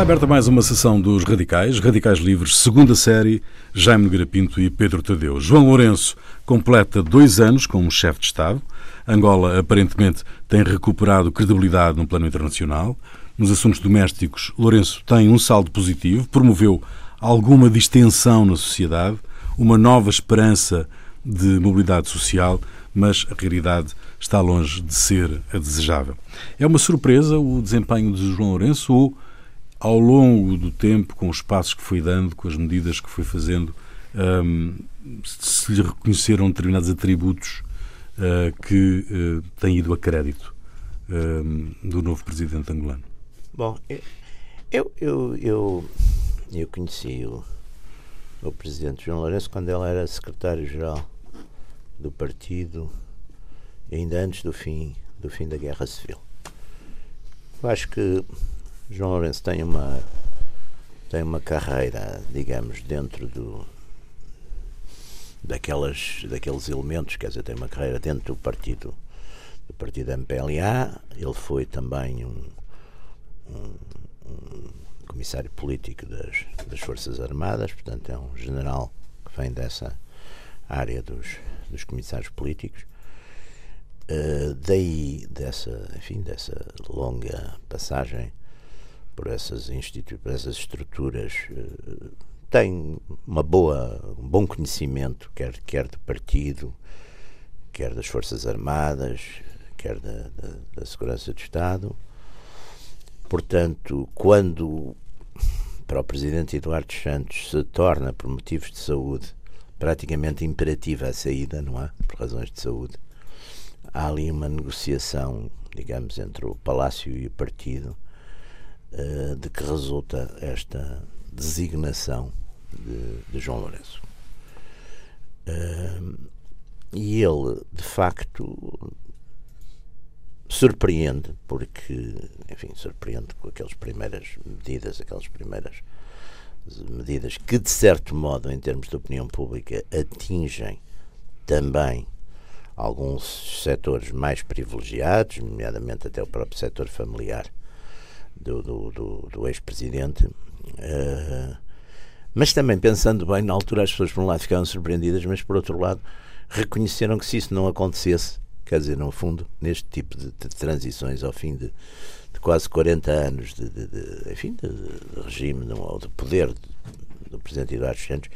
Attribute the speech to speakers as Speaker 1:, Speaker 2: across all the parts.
Speaker 1: Está aberta mais uma sessão dos Radicais, Radicais Livres, segunda série, Jaime Nogueira Pinto e Pedro Tadeu. João Lourenço completa dois anos como chefe de Estado. Angola aparentemente tem recuperado credibilidade no plano internacional. Nos assuntos domésticos, Lourenço tem um saldo positivo, promoveu alguma distensão na sociedade, uma nova esperança de mobilidade social, mas a realidade está longe de ser a desejável. É uma surpresa o desempenho de João Lourenço ou ao longo do tempo, com os passos que foi dando, com as medidas que foi fazendo, um, se lhe reconheceram determinados atributos uh, que uh, têm ido a crédito uh, do novo presidente angolano?
Speaker 2: Bom, eu, eu, eu, eu conheci o, o presidente João Lourenço quando ele era secretário-geral do partido, ainda antes do fim, do fim da Guerra Civil. Eu acho que João Lourenço tem uma tem uma carreira, digamos, dentro do daquelas daqueles elementos, quer dizer, tem uma carreira dentro do partido do partido MPLA. Ele foi também um, um, um comissário político das, das Forças Armadas, portanto é um general que vem dessa área dos, dos comissários políticos. Uh, daí dessa, enfim, dessa longa passagem por essas, institu por essas estruturas, uh, tem uma boa, um bom conhecimento, quer, quer do partido, quer das Forças Armadas, quer da, da, da Segurança do Estado. Portanto, quando para o Presidente Eduardo Santos se torna, por motivos de saúde, praticamente imperativa a saída, não é? Por razões de saúde. Há ali uma negociação, digamos, entre o Palácio e o partido, uh, de que resulta esta designação de, de João Lourenço. Uh, e ele, de facto, surpreende, porque, enfim, surpreende com aquelas primeiras medidas, aquelas primeiras medidas que, de certo modo, em termos de opinião pública, atingem também alguns setores mais privilegiados, nomeadamente até o próprio setor familiar do, do, do, do ex-presidente. Uh, mas também, pensando bem, na altura as pessoas, por um lado, ficaram surpreendidas, mas por outro lado, reconheceram que se isso não acontecesse, quer dizer, no fundo, neste tipo de, de transições ao fim de, de quase 40 anos de, de, enfim, de, regime ou de poder do Presidente Eduardo Santos,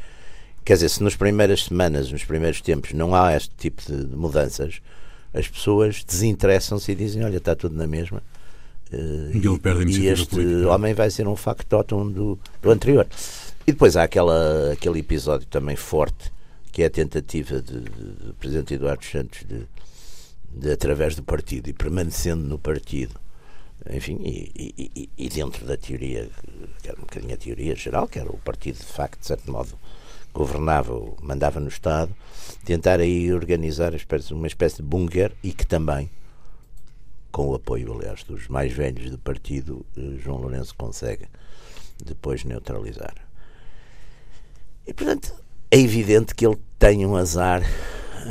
Speaker 2: quer dizer, se nas primeiras semanas, nos primeiros tempos, não há este tipo de, mudanças, as pessoas desinteressam-se e dizem, olha, está tudo na mesma. Uh, e, e, este política. homem vai ser um factotum do, do anterior. E depois há aquela, aquele episódio também forte, que é a tentativa do Presidente Eduardo Santos de, de, através do partido e permanecendo no partido, enfim, e, e, e, dentro da teoria, que era um bocadinho a teoria geral, que era o partido de facto, de certo modo, governava, mandava no Estado, tentar aí organizar uma espécie de bunker e que também, com o apoio, aliás, dos mais velhos do partido, eh, João Lourenço consegue depois neutralizar. E, portanto, é evidente que ele tem um azar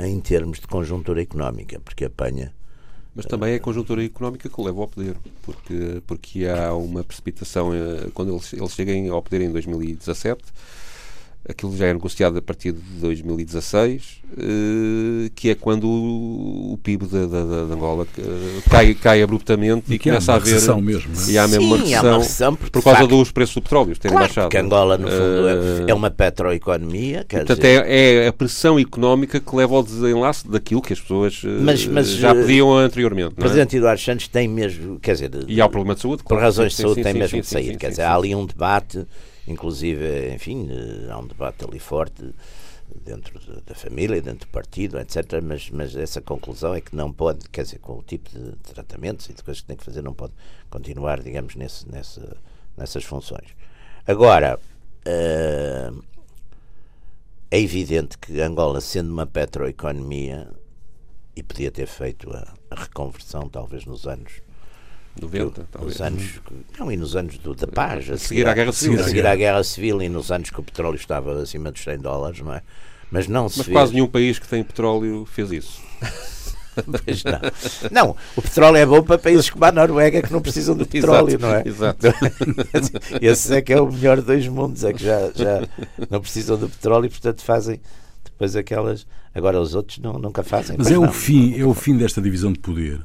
Speaker 2: em termos de conjuntura económica, porque apanha.
Speaker 3: Mas também é a conjuntura económica que o leva ao poder, porque, porque há uma precipitação. Eh, quando eles, eles cheguem ao poder em 2017, aquilo já é negociado a partir de 2016, eh, que é quando o, PIB da, da, da Angola eh, cai, cai abruptamente e, e começa a haver.
Speaker 1: Mesmo,
Speaker 3: é? E há mesmo Sim, uma recessão, uma recessão por causa facto, dos preços do petróleo terem
Speaker 2: claro,
Speaker 3: baixado.
Speaker 2: Porque Angola, no fundo, uh, é uma petroeconomia.
Speaker 3: Portanto,
Speaker 2: dizer...
Speaker 3: é, é, a pressão económica que leva ao desenlace daquilo que as pessoas mas, mas, já pediam anteriormente. O
Speaker 2: é? Presidente Eduardo Santos tem mesmo, quer dizer.
Speaker 3: E há o problema de saúde.
Speaker 2: Por claro, razões sim, de saúde, sim, tem sim, mesmo de sair. quer dizer, há ali um debate Inclusive, enfim, eh, há um debate ali forte dentro da família, dentro do partido, etc. Mas, mas essa conclusão é que não pode, quer dizer, com o tipo de tratamentos e de coisas que tem que fazer, não pode continuar, digamos, nesse, nesse, nessas funções. Agora, uh, é evidente que Angola, sendo uma petroeconomia, e podia ter feito a, a reconversão, talvez nos anos
Speaker 3: 90, talvez.
Speaker 2: Nos anos, não, e nos anos do, da paz.
Speaker 3: A seguir à Guerra Civil.
Speaker 2: A seguir à Guerra Civil e nos anos que o petróleo estava acima dos 100 dólares, não é? Mas não se
Speaker 3: Mas
Speaker 2: fez.
Speaker 3: quase nenhum país que tem petróleo fez isso.
Speaker 2: Pois não. Não, o petróleo é bom para países como a Noruega que não precisam de petróleo,
Speaker 3: Exato,
Speaker 2: não é?
Speaker 3: exato.
Speaker 2: Esse é que é o melhor dos dois mundos, é que já, já não precisam de petróleo e portanto fazem depois aquelas. Agora os outros não, nunca fazem.
Speaker 1: Mas é o,
Speaker 2: não.
Speaker 1: fim, é o fim desta divisão de poder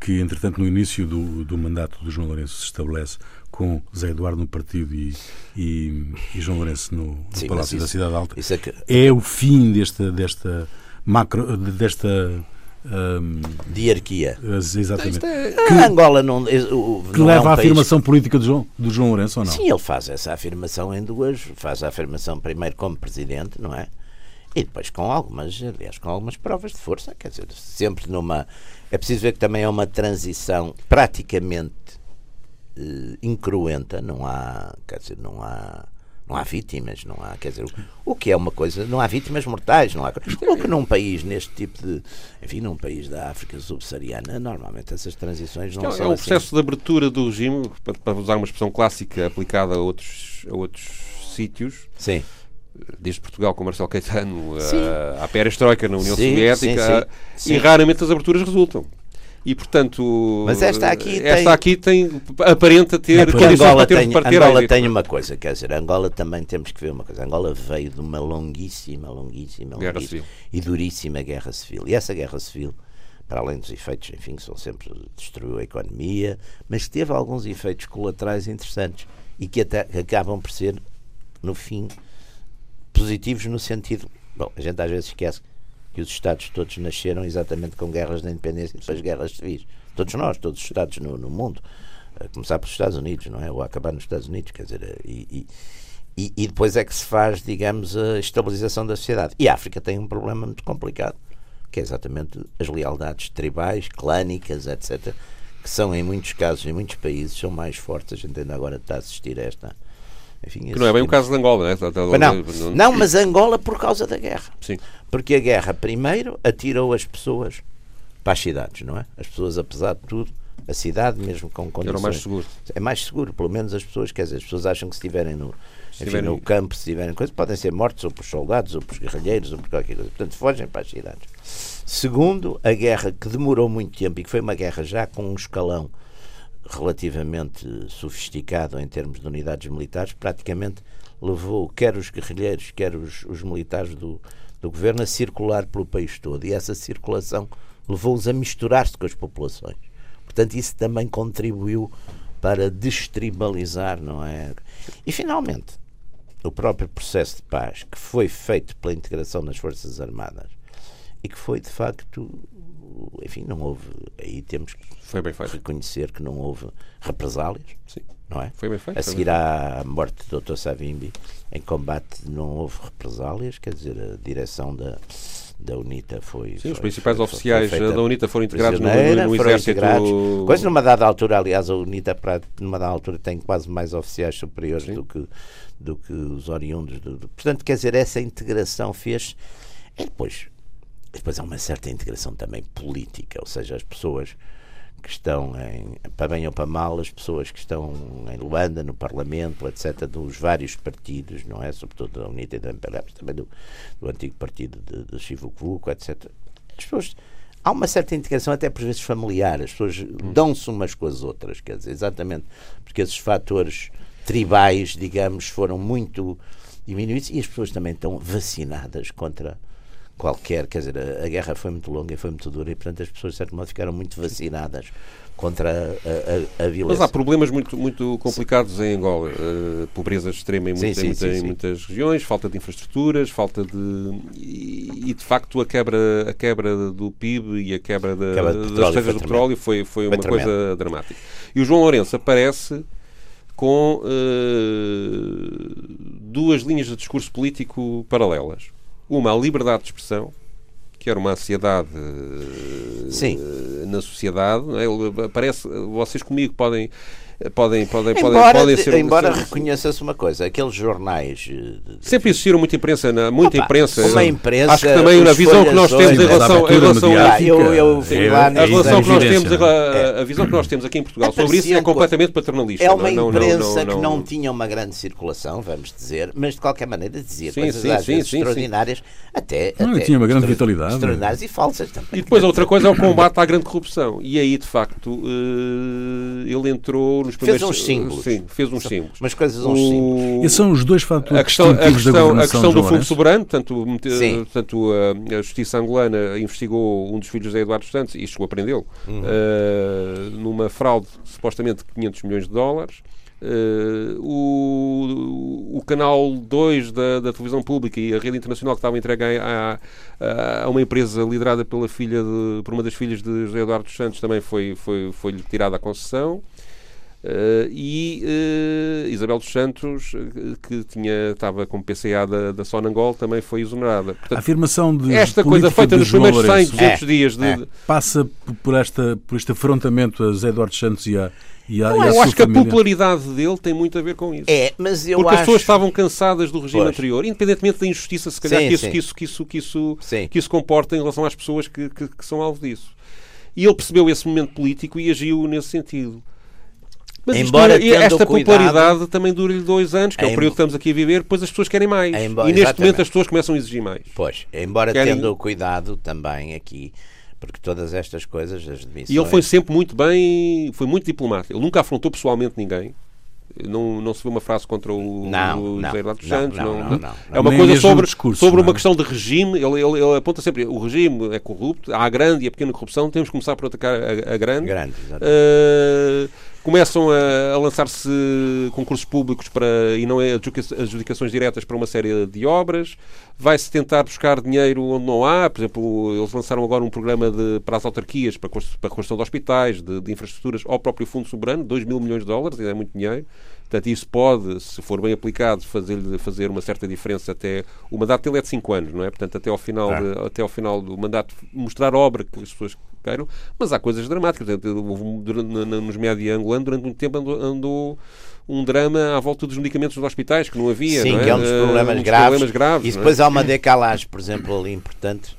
Speaker 1: que, entretanto, no início do, do mandato do João Lourenço se estabelece com Zé Eduardo no partido e, e, e João Lourenço no, no
Speaker 2: Sim,
Speaker 1: Palácio
Speaker 2: mas
Speaker 1: da
Speaker 2: isso-
Speaker 1: Cidade Alta.
Speaker 2: Isso é que,
Speaker 1: É o fim desta, desta macro. desta. hum,
Speaker 2: diarquia.
Speaker 1: exatamente.
Speaker 3: Isto é-
Speaker 2: A Angola não, é- o-
Speaker 1: Que
Speaker 2: não
Speaker 1: leva
Speaker 2: é um
Speaker 1: à
Speaker 2: país-
Speaker 1: afirmação política do João, do João Lourenço ou não?
Speaker 2: Sim, ele faz essa afirmação em duas. Faz a afirmação primeiro como presidente, não é? E depois com algumas, aliás, com algumas provas de força, quer dizer, sempre numa. É preciso ver que também é uma transição praticamente eh, incruenta, não há, quer dizer, não há. Não há vítimas, não há, quer dizer, o, o que é uma coisa, não há vítimas mortais, não há. O que num país neste tipo de, enfim, num país da África subsaariana, normalmente essas transições não
Speaker 3: É,
Speaker 2: são
Speaker 3: é um
Speaker 2: assim.
Speaker 3: processo de abertura do regime, para, para usar uma expressão clássica aplicada a outros, a outros sítios,
Speaker 2: Sim.
Speaker 3: Desde Portugal com Marcelo Caetano, a, a perestroika na União
Speaker 2: Sim,
Speaker 3: Soviética,
Speaker 2: sim, sim.
Speaker 3: e
Speaker 2: Sim.
Speaker 3: raramente as aberturas resultam. E, portanto,
Speaker 2: Mas esta aqui
Speaker 3: esta
Speaker 2: tem-
Speaker 3: aqui tem, aparenta ter
Speaker 2: Porque
Speaker 3: condições
Speaker 2: Angola,
Speaker 3: para
Speaker 2: tem,
Speaker 3: para ter
Speaker 2: Angola tem uma coisa, quer dizer, Angola também temos que ver uma coisa. Angola veio de uma longuíssima, longuíssima,
Speaker 3: Guerra
Speaker 2: longuíssima
Speaker 3: civil.
Speaker 2: e duríssima guerra civil. E essa guerra civil, para além dos efeitos, enfim, que são sempre destruiu a economia, mas teve alguns efeitos colaterais interessantes e que até que acabam por ser, no fim, positivos no sentido. Bom, a gente às vezes esquece que os Estados todos nasceram exatamente com guerras da independência e depois guerras civis. Todos nós, todos os Estados no, no mundo. A começar pelos Estados Unidos, não é? Ou a acabar nos Estados Unidos, quer dizer, e, e- e depois é que se faz, digamos, a estabilização da sociedade. E a África tem um problema muito complicado, que é exatamente as lealdades tribais, clânicas, etc., que são, em muitos casos, em muitos países, são mais fortes. A gente ainda agora está a assistir a esta. Enfim,
Speaker 3: Que não é bem o caso de Angola, não é?
Speaker 2: Mas não, não, mas Angola por causa da guerra.
Speaker 3: Sim.
Speaker 2: Porque a guerra, primeiro, atirou as pessoas para as cidades, não é? As pessoas, apesar de tudo, a cidade, mesmo com condições...
Speaker 3: Era mais seguro.
Speaker 2: É mais seguro, pelo menos as pessoas, quer dizer, as pessoas acham que se estiverem no, enfim,
Speaker 3: estiverem-
Speaker 2: no campo, se estiverem coisas, podem ser mortos ou por soldados, ou por guerrilheiros, ou por qualquer coisa. Portanto, fogem para as cidades. Segundo, a guerra que demorou muito tempo e que foi uma guerra já com um escalão relativamente sofisticado em termos de unidades militares, praticamente levou quer os guerrilheiros, quer os, os militares do, do governo a circular pelo país todo. E essa circulação levou-os a misturar-se com as populações. Portanto, isso também contribuiu para destribalizar, não é? E finalmente, o próprio processo de paz que foi feito pela integração das Forças Armadas e que foi de facto, enfim, não houve, aí temos que reconhecer que não houve represálias,
Speaker 3: Sim.
Speaker 2: não é?
Speaker 3: Foi bem feito.
Speaker 2: A seguir à morte do Dr. Savimbi, em combate não houve represálias, quer dizer, a direção da, da UNITA foi.
Speaker 3: Sim, os
Speaker 2: foi-
Speaker 3: principais
Speaker 2: foi-
Speaker 3: oficiais
Speaker 2: foi
Speaker 3: da UNITA foram integrados no, no, exército.
Speaker 2: integrados. Coisa numa dada altura, aliás, a UNITA, para, numa dada altura, tem quase mais oficiais superiores do que, do que os oriundos. Do, do- portanto, quer dizer, essa integração fez. E depois, depois há uma certa integração também política, ou seja, as pessoas que estão em, para bem ou para mal, as pessoas que estão em Luanda, no Parlamento, etc., dos vários partidos, não é? Sobretudo da UNITA e da MPLA, mas também do, do antigo partido de, de Chivucuco, etc. As pessoas. Há uma certa integração, até por vezes familiar, as pessoas dão-se umas com as outras, quer dizer, exatamente porque esses fatores tribais, digamos, foram muito diminuídos e as pessoas também estão vacinadas contra qualquer, quer dizer, a, a guerra foi muito longa e foi muito dura e, portanto, as pessoas, de certo modo, ficaram muito vacinadas contra a, a, a
Speaker 3: Mas
Speaker 2: violência.
Speaker 3: há problemas muito, muito complicados em Angola. Uh, pobreza extrema em,
Speaker 2: Sim,
Speaker 3: muita-
Speaker 2: sim,
Speaker 3: muita-
Speaker 2: sim,
Speaker 3: em
Speaker 2: sim.
Speaker 3: muitas regiões, falta de infraestruturas, falta de. E, e, de facto a quebra, a quebra do PIB e a quebra, da,
Speaker 2: Quebra
Speaker 3: das reservas
Speaker 2: foi
Speaker 3: do petróleo foi, foi uma coisa dramática. E o João Lourenço aparece com uh, duas linhas de discurso político paralelas. Uma, a liberdade de expressão, que era uma ansiedade
Speaker 2: Sim.
Speaker 3: na sociedade. é? Ele aparece, vocês comigo podem. Podem, podem,
Speaker 2: embora,
Speaker 3: podem, ser.
Speaker 2: Embora reconheça-se uma coisa, aqueles jornais.
Speaker 3: Sempre existiram muita imprensa, na, muita
Speaker 2: Opa,
Speaker 3: imprensa.
Speaker 2: uma imprensa,
Speaker 3: Acho que também na visão que nós temos em relação,
Speaker 1: a
Speaker 3: em relação
Speaker 1: abertura
Speaker 3: a,
Speaker 2: eu, eu fui
Speaker 1: É,
Speaker 2: lá
Speaker 3: a
Speaker 1: é
Speaker 3: relação que nós temos,
Speaker 1: não
Speaker 3: a, a visão que nós temos aqui em Portugal sobre isso é completamente paternalista.
Speaker 2: É uma
Speaker 3: não, não,
Speaker 2: imprensa
Speaker 3: não,
Speaker 2: que não tinha uma grande circulação, vamos dizer, mas de qualquer maneira dizia
Speaker 3: Sim,
Speaker 2: coisas
Speaker 3: sim,
Speaker 2: às
Speaker 3: sim,
Speaker 2: vezes
Speaker 3: sim,
Speaker 2: extraordinárias, até,
Speaker 1: Não,
Speaker 2: até
Speaker 1: tinha uma grande vitalidade.
Speaker 2: Extraordinárias e falsas também.
Speaker 3: E depois outra coisa é o combate à grande corrupção. E aí, de facto, eh, ele entrou nos primeiros...
Speaker 2: uns símbolos.
Speaker 3: Sim, fez uns símbolos.
Speaker 2: Umas coisas, uns símbolos.
Speaker 1: Esses são os dois fatores
Speaker 3: a questão, a questão, a questão do Fundo. Soberano, portanto, mete-
Speaker 2: Sim.
Speaker 3: portanto a, a Justiça Angolana investigou um dos filhos de Eduardo Santos e chegou a prendê-lo
Speaker 2: Uhum.
Speaker 3: eh, numa fraude supostamente de 500 milhões de dólares. Eh, o, o canal 2 da, da televisão pública e a rede internacional que estava entregue a, a, a uma empresa liderada pela filha de, por uma das filhas de José Eduardo dos Santos também foi, foi, foi tirada a concessão. Eh, e eh, Isabel dos Santos, eh, que tinha, estava como PCA da, da Sonangol, também foi exonerada.
Speaker 1: A
Speaker 3: Portanto,
Speaker 1: afirmação de
Speaker 3: esta coisa feita nos primeiros 100,
Speaker 1: Lourenço
Speaker 3: 200
Speaker 2: É,
Speaker 3: dias de,
Speaker 2: é.
Speaker 3: de-
Speaker 1: passa por, esta, por este afrontamento a José Eduardo Santos e a, e a,
Speaker 3: Não,
Speaker 1: e à
Speaker 3: eu
Speaker 1: sua
Speaker 3: acho que a
Speaker 1: família.
Speaker 3: popularidade dele tem muito a ver com isso.
Speaker 2: É, mas eu
Speaker 3: Porque
Speaker 2: acho...
Speaker 3: as pessoas estavam cansadas do regime
Speaker 2: Pois.
Speaker 3: anterior, independentemente da injustiça, se calhar,
Speaker 2: Sim,
Speaker 3: que, isso, que, isso, que, isso, que, isso,
Speaker 2: Sim.
Speaker 3: que isso comporta em relação às pessoas que, que, que são alvo disso. E ele percebeu esse momento político e agiu nesse sentido. Mas isto
Speaker 2: Embora
Speaker 3: e
Speaker 2: tendo
Speaker 3: esta
Speaker 2: cuidado-
Speaker 3: popularidade também dura-lhe dois anos, que é o período que estamos aqui a viver, depois as pessoas querem mais.
Speaker 2: Embora-
Speaker 3: e neste
Speaker 2: exatamente.
Speaker 3: momento as pessoas começam a exigir mais.
Speaker 2: Pois, embora
Speaker 3: Querem-
Speaker 2: tendo cuidado também aqui, porque todas estas coisas, as demissões...
Speaker 3: E ele foi sempre muito bem, foi muito diplomático. Ele nunca afrontou pessoalmente ninguém. Não, não se vê uma frase contra o,
Speaker 2: Não,
Speaker 3: o José Eduardo Santos.
Speaker 2: não,
Speaker 3: não-
Speaker 2: não,
Speaker 3: não.
Speaker 2: não.
Speaker 3: É uma
Speaker 1: Nem
Speaker 3: coisa sobre,
Speaker 1: discurso,
Speaker 3: sobre uma
Speaker 1: é?
Speaker 3: questão de regime. Ele, ele, ele aponta sempre: o regime é corrupto, há a grande e a pequena corrupção, temos que começar por atacar a, a grande.
Speaker 2: Grande, exatamente.
Speaker 3: Uh, começam a, a lançar-se concursos públicos para, e não é adjudica- adjudicações diretas para uma série de obras. Vai-se tentar buscar dinheiro onde não há. Por exemplo, eles lançaram agora um programa de, para as autarquias, para a construção de hospitais, de, de infraestruturas, ao próprio Fundo Soberano, 2 mil milhões de dólares, é muito dinheiro. Portanto, isso pode, se for bem aplicado, fazer, fazer uma certa diferença até... O mandato dele é de 5 anos, não é? Portanto, até ao, final
Speaker 2: É.
Speaker 3: de- até ao final do mandato, mostrar obra que as pessoas queiram. Mas há coisas dramáticas. Nos média angolanos, durante muito tempo, andou, andou um drama à volta dos medicamentos dos hospitais, que não havia.
Speaker 2: Sim,
Speaker 3: não é?
Speaker 2: que é um dos
Speaker 3: Eh,
Speaker 2: problemas,
Speaker 3: um dos
Speaker 2: graves.
Speaker 3: problemas graves.
Speaker 2: E
Speaker 3: é?
Speaker 2: depois há uma decalagem, por exemplo, ali importante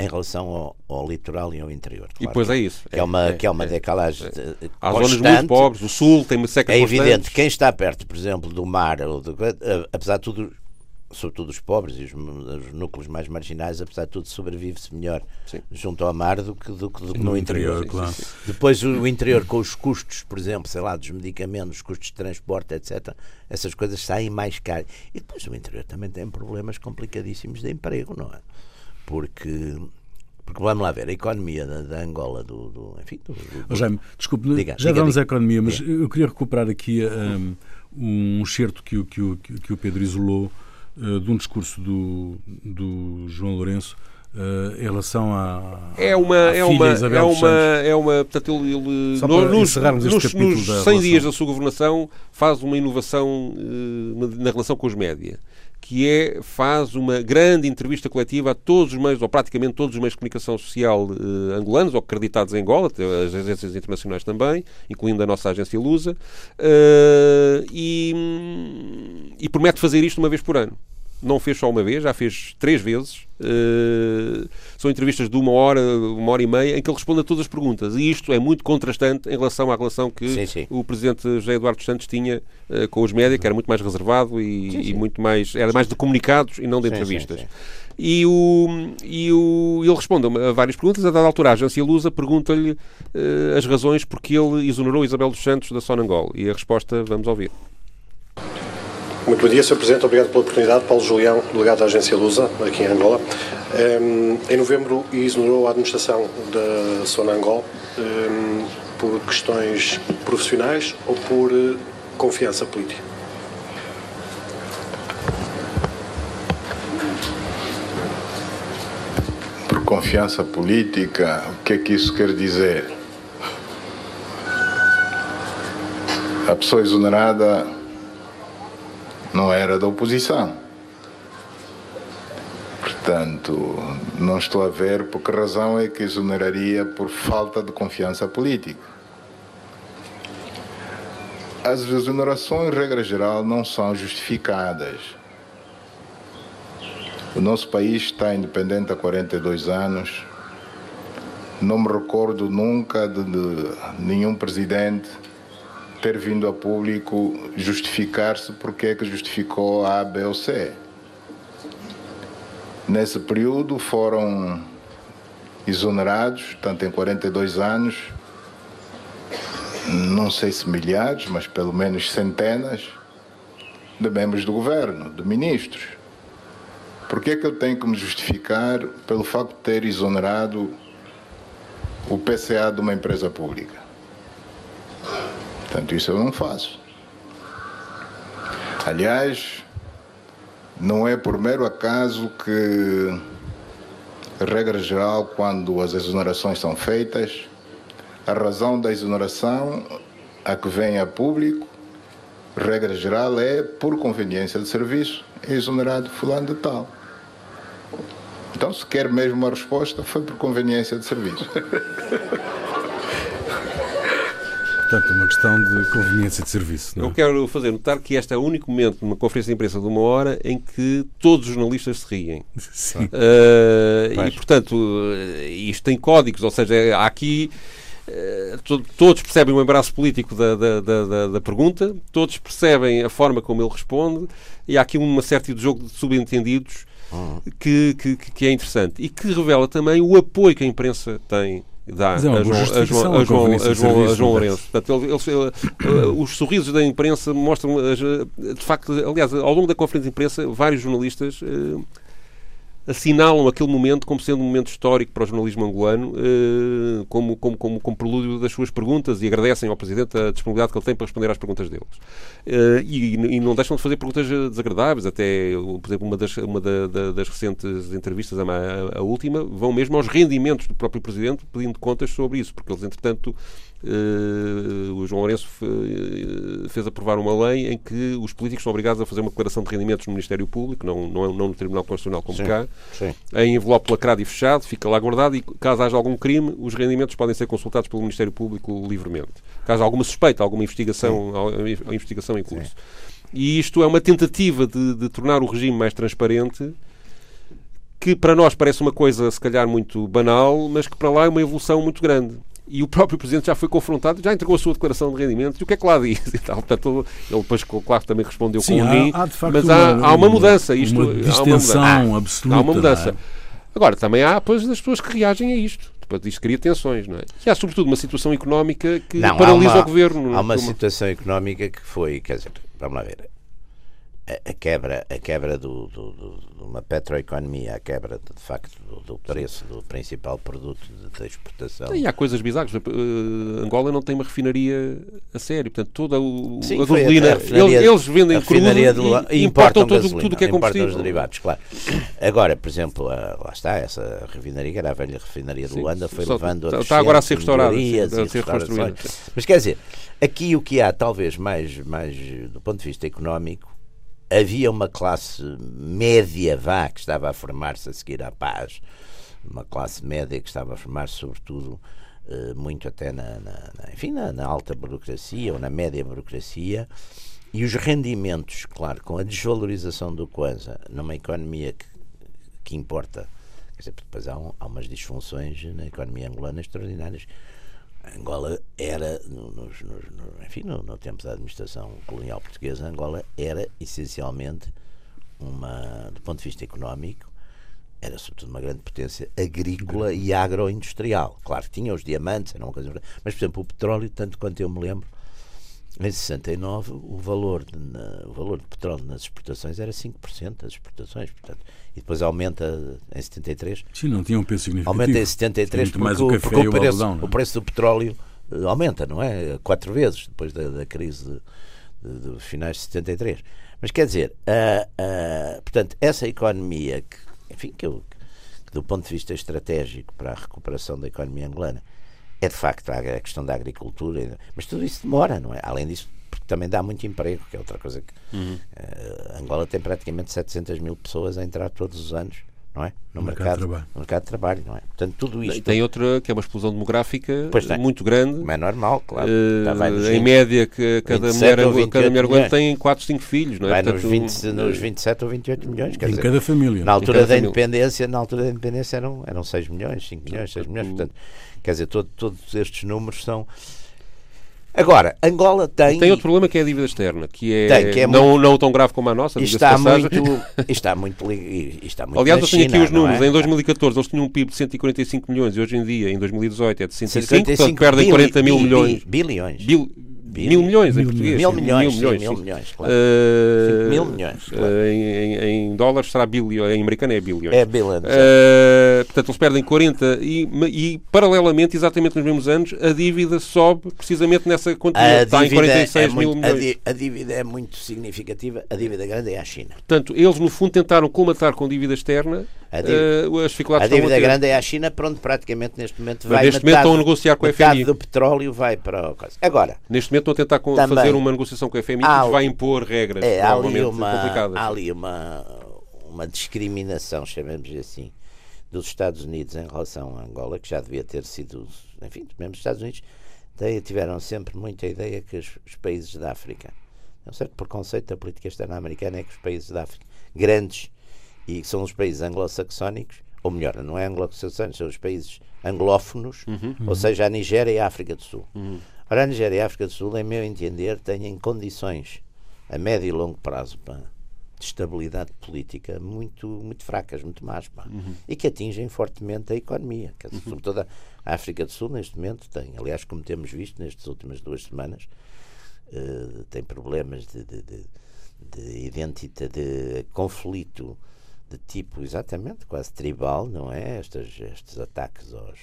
Speaker 2: em relação ao, ao litoral e ao interior.
Speaker 3: E
Speaker 2: claro
Speaker 3: depois
Speaker 2: que,
Speaker 3: é isso.
Speaker 2: que é uma, que é uma
Speaker 3: é.
Speaker 2: decalagem eh,
Speaker 3: Há zonas muito pobres. O Sul tem uma seca
Speaker 2: É
Speaker 3: constante.
Speaker 2: evidente, quem está perto, por exemplo, do mar, ou do, eh, apesar de tudo, sobretudo os pobres e os, os núcleos mais marginais, apesar de tudo, sobrevive-se melhor
Speaker 3: Sim.
Speaker 2: junto ao mar do que, do, do que no,
Speaker 1: No
Speaker 2: interior.
Speaker 1: interior, claro.
Speaker 2: Depois o, o interior com os custos, por exemplo, sei lá, dos medicamentos, os custos de transporte, etc. Essas coisas saem mais caras. E depois o interior também tem problemas complicadíssimos de emprego, não é? Porque, porque vamos lá ver, a economia da, da Angola, do, do- enfim, do, do-
Speaker 1: Oh, Jaime, desculpe,
Speaker 2: Diga,
Speaker 1: já
Speaker 2: diga,
Speaker 1: vamos
Speaker 2: diga.
Speaker 1: à economia, mas eu queria recuperar aqui um, um excerto que, o- que, o- que o Pedro isolou uh, de um discurso do, do João Lourenço uh, em relação à,
Speaker 3: É uma,
Speaker 1: à
Speaker 3: é
Speaker 1: filha
Speaker 3: uma,
Speaker 1: Isabel
Speaker 3: é uma,
Speaker 1: Santos.
Speaker 3: é uma, portanto, ele, ele
Speaker 1: Só para
Speaker 3: nos,
Speaker 1: encerrarmos este
Speaker 3: nos,
Speaker 1: capítulo
Speaker 3: nos
Speaker 1: da
Speaker 3: 100
Speaker 1: relação.
Speaker 3: dias da sua governação faz uma inovação eh, na, na relação com os média, que é, faz uma grande entrevista coletiva a todos os meios, ou praticamente todos os meios de comunicação social eh, angolanos, ou acreditados em Angola, as agências internacionais também, incluindo a nossa agência Lusa, eh, e, e promete fazer isto uma vez por ano não fez só uma vez, já fez três vezes. Uh, são entrevistas de uma hora, uma hora e meia, em que ele responde a todas as perguntas. E isto é muito contrastante em relação à relação que
Speaker 2: Sim, sim.
Speaker 3: o presidente José Eduardo dos Santos tinha uh, com os média, que era muito mais reservado e, e muito mais. era mais de comunicados e não de
Speaker 2: Sim, sim,
Speaker 3: entrevistas.
Speaker 2: sim.
Speaker 3: E, o, e o, ele responde a várias perguntas. A dada altura, a agência Lusa pergunta-lhe uh, as razões porque ele exonerou Isabel dos Santos da Sonangol. E a resposta vamos ouvir.
Speaker 4: Muito bom dia, Sr. Presidente. Obrigado pela oportunidade. Paulo Julião, delegado da agência Lusa, aqui em Angola. Um, em novembro, exonerou a administração da Sonangol um, por questões profissionais ou por uh, confiança política?
Speaker 5: Por confiança política, o que é que isso quer dizer? A pessoa exonerada não era da oposição. Portanto, não estou a ver por que razão é que exoneraria por falta de confiança política. as exonerações, regra geral, não são justificadas. O nosso país está independente há 42 anos. Não me recordo nunca de, de nenhum presidente ter vindo a público justificar-se porque é que justificou A, B ou C. Nesse período foram exonerados, tanto em 42 anos, não sei se milhares, mas pelo menos centenas de membros do governo, de ministros. Por que é que eu tenho que me justificar pelo facto de ter exonerado o PCA de uma empresa pública? Portanto, isso eu não faço. Aliás, não é por mero acaso que, regra geral, quando as exonerações são feitas, a razão da exoneração a que vem a público, regra geral, é por conveniência de serviço, é exonerado fulano de tal. Então, se quer mesmo uma resposta, foi por conveniência de serviço.
Speaker 1: Portanto, uma questão de conveniência de serviço. Não
Speaker 3: é? Eu quero fazer notar que este é o único momento numa conferência de imprensa de uma hora em que todos os jornalistas se riem.
Speaker 1: Sim.
Speaker 3: Uh, e, portanto, isto tem códigos, ou seja, há aqui. Uh, todos percebem o embaraço político da, da, da, da, pergunta, todos percebem a forma como ele responde, e há aqui uma certa de jogo de subentendidos uhum. que, que, que é interessante e que revela também o apoio que a imprensa tem dá
Speaker 1: é a, João, a, João, a, João, a, João, a João Lourenço.
Speaker 3: Portanto, eles, os sorrisos da imprensa mostram, de facto, aliás, ao longo da conferência de imprensa, vários jornalistas uh, assinalam aquele momento como sendo um momento histórico para o jornalismo angolano, uh, como, como, como, como prelúdio das suas perguntas e agradecem ao Presidente a disponibilidade que ele tem para responder às perguntas deles. Uh, e, e, não deixam de fazer perguntas desagradáveis, até, por exemplo, uma das, uma da, da, das recentes entrevistas, a, a, a última, vão mesmo aos rendimentos do próprio Presidente pedindo contas sobre isso, porque eles, entretanto, Uh, o João Lourenço fez aprovar uma lei em que os políticos são obrigados a fazer uma declaração de rendimentos no Ministério Público, não, não, não no Tribunal Constitucional como
Speaker 2: sim,
Speaker 3: cá,
Speaker 2: sim.
Speaker 3: em envelope lacrado e fechado, fica lá guardado e caso haja algum crime, os rendimentos podem ser consultados pelo Ministério Público livremente. Caso alguma suspeita, alguma investigação, a investigação em curso. Sim. E isto é uma tentativa de, de tornar o regime mais transparente que para nós parece uma coisa se calhar muito banal, mas que para lá é uma evolução muito grande e o próprio Presidente já foi confrontado, já entregou a sua declaração de rendimentos, e o que é que lá diz? E tal. Portanto, ele depois, claro, também respondeu
Speaker 1: Sim,
Speaker 3: com
Speaker 1: o
Speaker 3: NIM, mas há, uma, há uma mudança. Isto,
Speaker 1: uma distensão
Speaker 3: há uma
Speaker 1: absoluta.
Speaker 3: Há uma mudança.
Speaker 1: É?
Speaker 3: Agora, também há depois as pessoas que reagem a isto. Portanto, isto cria tensões, não é? E há, sobretudo, uma situação económica que
Speaker 2: não,
Speaker 3: paralisa
Speaker 2: uma,
Speaker 3: o governo.
Speaker 2: Há uma situação económica que foi, quer dizer, vamos lá ver, a, quebra, a quebra do, do, do, de uma petroeconomia, a quebra de, de facto do, preço do principal produto da exportação.
Speaker 3: E há coisas bizarras. Uh, Angola não tem uma refinaria a sério, portanto, toda o,
Speaker 2: Sim,
Speaker 3: a gasolina.
Speaker 2: A eles,
Speaker 3: eles vendem crudo
Speaker 2: e,
Speaker 3: e, importam, todo, gasolina, tudo que é combustível.
Speaker 2: Importam os derivados, claro. Agora, por exemplo, a, lá está, essa refinaria, que era a velha refinaria de Luanda, foi
Speaker 3: só,
Speaker 2: levando
Speaker 3: a Está agora a ser restaurada,
Speaker 2: a
Speaker 3: ser reconstruída.
Speaker 2: Mas quer dizer, aqui o que há, talvez mais, mais do ponto de vista económico, havia uma classe média, vá, que estava a formar-se a seguir à paz, uma classe média que estava a formar-se, sobretudo, eh, muito até na, na, na enfim, na, na, alta burocracia ou na média burocracia, e os rendimentos, claro, com a desvalorização do Kwanza numa economia que, que importa, quer dizer, depois há, um, há umas disfunções na economia angolana extraordinárias Angola era, nos, nos, no, enfim, no, no, tempo da administração colonial portuguesa, Angola era essencialmente uma, do ponto de vista económico, era sobretudo uma grande potência agrícola e agroindustrial. Claro que tinha os diamantes, era uma coisa, mas por exemplo o petróleo, tanto quanto eu me lembro, em 69 o valor de, na, o valor de petróleo nas exportações era 5% das exportações, portanto, e depois aumenta em 73.
Speaker 1: Sim, não tinha um peso significativo.
Speaker 2: Aumenta em 73 porque, mais o, café porque o, preço, o, o preço do petróleo uh, aumenta, não é? Quatro vezes depois da, da crise de, finais de 73. Mas quer dizer, uh, uh, portanto, essa economia que, enfim, que, eu, que do ponto de vista estratégico para a recuperação da economia angolana é de facto a questão da agricultura, mas tudo isso demora, não é? Além disso, porque também dá muito emprego, que é outra coisa que. Uhum. Uh, Angola tem praticamente 700 mil pessoas a entrar todos os anos não é?
Speaker 1: No mercado de trabalho.
Speaker 2: no mercado de trabalho, não é? Portanto, tudo
Speaker 3: E
Speaker 2: isto
Speaker 3: tem outra que é uma explosão demográfica muito grande.
Speaker 2: como é normal, claro.
Speaker 3: Eh,
Speaker 2: nos
Speaker 3: em
Speaker 2: 20,
Speaker 3: média, que cada
Speaker 2: 27
Speaker 3: mulher,
Speaker 2: ou
Speaker 3: anglo-
Speaker 2: 28
Speaker 3: cada mulher tem 4, 5 filhos, não é?
Speaker 2: vai nos,
Speaker 3: Portanto,
Speaker 2: 20, nos 27 ou 28 milhões, quer
Speaker 1: Em
Speaker 2: dizer,
Speaker 1: cada família.
Speaker 2: na altura
Speaker 3: cada
Speaker 2: da
Speaker 3: família.
Speaker 2: independência, na altura da independência eram, eram 6 milhões, 5 milhões, 6 milhões, portanto, quer dizer, todo- todos estes números são Agora, Angola tem
Speaker 3: Tem outro problema que é a dívida externa, que é,
Speaker 2: Tem, que é
Speaker 3: não, não tão grave como a nossa.
Speaker 2: está muito, está muito, está muito
Speaker 3: Aliás, eu tenho aqui
Speaker 2: China,
Speaker 3: os
Speaker 2: não
Speaker 3: números.
Speaker 2: é?
Speaker 3: Em 2014 eles tinham um PIB de 145 milhões e hoje em dia, em 2018, é de 105,
Speaker 2: 55
Speaker 3: portanto perdem
Speaker 2: bili-
Speaker 3: 40 mil milhões.
Speaker 2: bi- Bilhões.
Speaker 3: Bil-
Speaker 2: Bil-
Speaker 3: mil milhões em
Speaker 1: mil
Speaker 3: português.
Speaker 2: Mil
Speaker 3: sim,
Speaker 2: milhões, sim,
Speaker 3: mil
Speaker 2: mil
Speaker 3: sim.
Speaker 2: milhões, claro.
Speaker 3: Eh,
Speaker 2: Mil milhões, claro.
Speaker 3: eh, em, em- em dólares será bilhões, em americano é bilhões.
Speaker 2: É bilhões.
Speaker 3: Eh, portanto, eles perdem 40 e, e, paralelamente, exatamente nos mesmos anos, a dívida sobe precisamente nessa quantia.
Speaker 2: A
Speaker 3: Está em
Speaker 2: dívida,
Speaker 3: 46
Speaker 2: é
Speaker 3: mil
Speaker 2: muito, a,
Speaker 3: milhões.
Speaker 2: a dívida é muito significativa. A dívida grande é a China.
Speaker 3: Portanto, eles, no fundo, tentaram colmatar com dívida externa
Speaker 2: A dívida-
Speaker 3: eh, as dificuldades
Speaker 2: A dívida grande é a China, para onde praticamente neste momento
Speaker 3: Mas
Speaker 2: vai
Speaker 3: neste momento
Speaker 2: metade,
Speaker 3: estão a negociar com a FMI.
Speaker 2: do petróleo vai para o coisa. Agora,
Speaker 3: Neste momento estão a tentar
Speaker 2: Também.
Speaker 3: fazer uma negociação com a FMI que lhes vai impor regras
Speaker 2: é, há ali, uma,
Speaker 3: complicadas.
Speaker 2: há ali uma, uma discriminação, chamemos assim, dos Estados Unidos em relação a Angola, que já devia ter sido, enfim, mesmo os Estados Unidos tiveram sempre muita ideia que os, os países da África, é um certo preconceito da política externa americana é que os países da África, grandes, e são os países anglo-saxónicos, ou melhor, não é anglo-saxónicos, são os países anglófonos, ou seja, a Nigéria e a África do Sul. Ora, a Nigéria e a África do Sul, em meu entender, têm condições a médio e longo prazo pá, de estabilidade política muito, muito fracas, muito más, pá, e que atingem fortemente a economia. Quer dizer, Sobretudo a África do Sul, neste momento, tem, aliás, como temos visto nestas últimas duas semanas, eh, tem problemas de, de, de, de identidade, de conflito de tipo exatamente quase tribal, não é? Estes, estes ataques aos,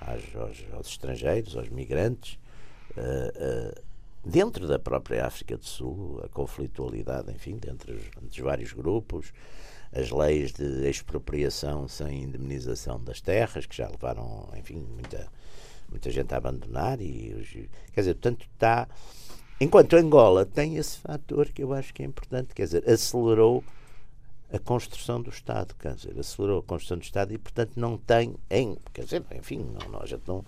Speaker 2: aos, aos, estrangeiros, aos migrantes, eh, eh, dentro da própria África do Sul, a conflitualidade, enfim, entre os, entre os vários grupos, as leis de expropriação sem indemnização das terras, que já levaram, enfim, muita, muita gente a abandonar, e quer dizer, portanto, está. Enquanto Angola tem esse fator que eu acho que é importante, quer dizer, acelerou a construção do Estado, quer dizer, acelerou a construção do Estado e, portanto, não tem em, quer dizer, enfim, não, a gente não,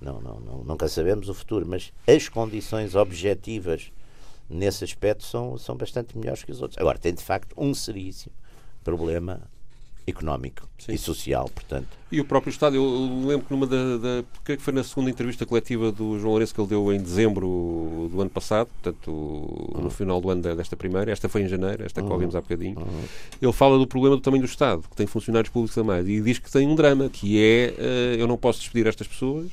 Speaker 2: não, não, não, nunca sabemos o futuro, mas as condições objetivas nesse aspecto são, são bastante melhores que os outros. Agora, tem de facto um seríssimo problema económico
Speaker 3: Sim.
Speaker 2: e social, portanto.
Speaker 3: E o próprio Estado, eu lembro que numa da, da creio que foi na segunda entrevista coletiva do João Lourenço que ele deu em dezembro do ano passado, portanto, no final do ano desta primeira, esta foi em janeiro, esta que ouvimos há bocadinho, ele fala do problema do tamanho do Estado, que tem funcionários públicos a mais, e diz que tem um drama, que é, eh, eu não posso despedir estas pessoas,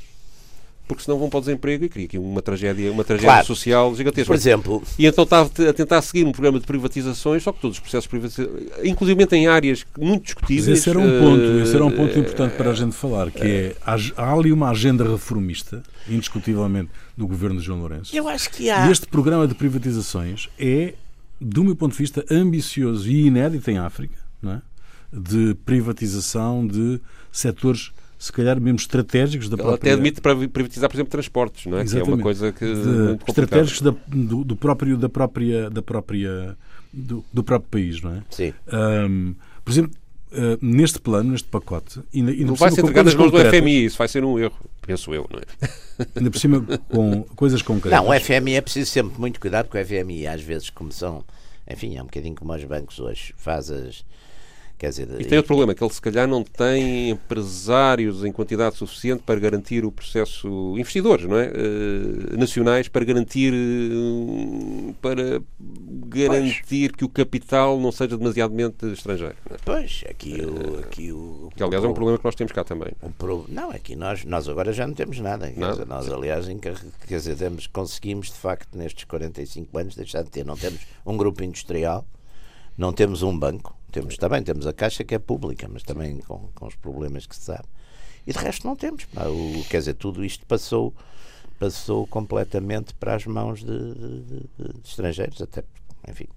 Speaker 3: porque senão vão para o desemprego e cria aqui uma tragédia, uma tragédia
Speaker 2: Claro.
Speaker 3: social gigantesca.
Speaker 2: Por exemplo,
Speaker 3: E então está a tentar seguir um programa de privatizações, só que todos os processos de privatização, inclusive em áreas muito
Speaker 1: Mas
Speaker 3: discutíveis.
Speaker 1: esse era um ponto, esse era um ponto importante para a gente falar, que é, há, há ali uma agenda reformista, indiscutivelmente, do governo de João Lourenço.
Speaker 2: eu acho que há.
Speaker 1: E este programa de privatizações é, do meu ponto de vista, ambicioso e inédito em África, não é? de privatização de setores, se calhar mesmo estratégicos da própria...
Speaker 3: até admite para privatizar, por exemplo, transportes, não é? Que é uma
Speaker 1: Exatamente.
Speaker 3: coisa que
Speaker 1: de- estratégicos da- do, do próprio da própria da própria do, do próprio país, não é?
Speaker 2: Sim.
Speaker 1: Ahm, por exemplo, ah, neste plano, neste pacote, ainda, ainda
Speaker 3: Não vai ser
Speaker 1: com
Speaker 3: entregado nas mãos do FMI, isso vai ser um erro, penso eu, não é?
Speaker 1: ainda por cima com coisas concretas.
Speaker 2: Não, o FMI é preciso sempre muito cuidado, porque o FMI, às vezes, como são, enfim, é um bocadinho como os bancos hoje, faz as. Quer dizer,
Speaker 3: E tem outro problema, que ele se calhar não tem empresários em quantidade suficiente para garantir o processo, investidores, não é? Eh, nacionais, para garantir eh, para garantir que o capital não seja demasiadamente estrangeiro. Não é?
Speaker 2: Pois, aqui o. Aqui o
Speaker 3: Que aliás é um problema que nós temos cá também.
Speaker 2: o pro- Não, aqui nós, nós agora já não temos nada.
Speaker 3: Nada.
Speaker 2: dizer, nós, aliás, quer dizer, temos, conseguimos, de facto, nestes 45 anos, deixar de ter. Não temos um grupo industrial, não temos um banco, temos também, temos a Caixa que é pública, mas também com, com os problemas que se sabe. E de resto não temos. O, quer dizer, tudo isto passou, passou completamente para as mãos de, de- de- estrangeiros, até enfim,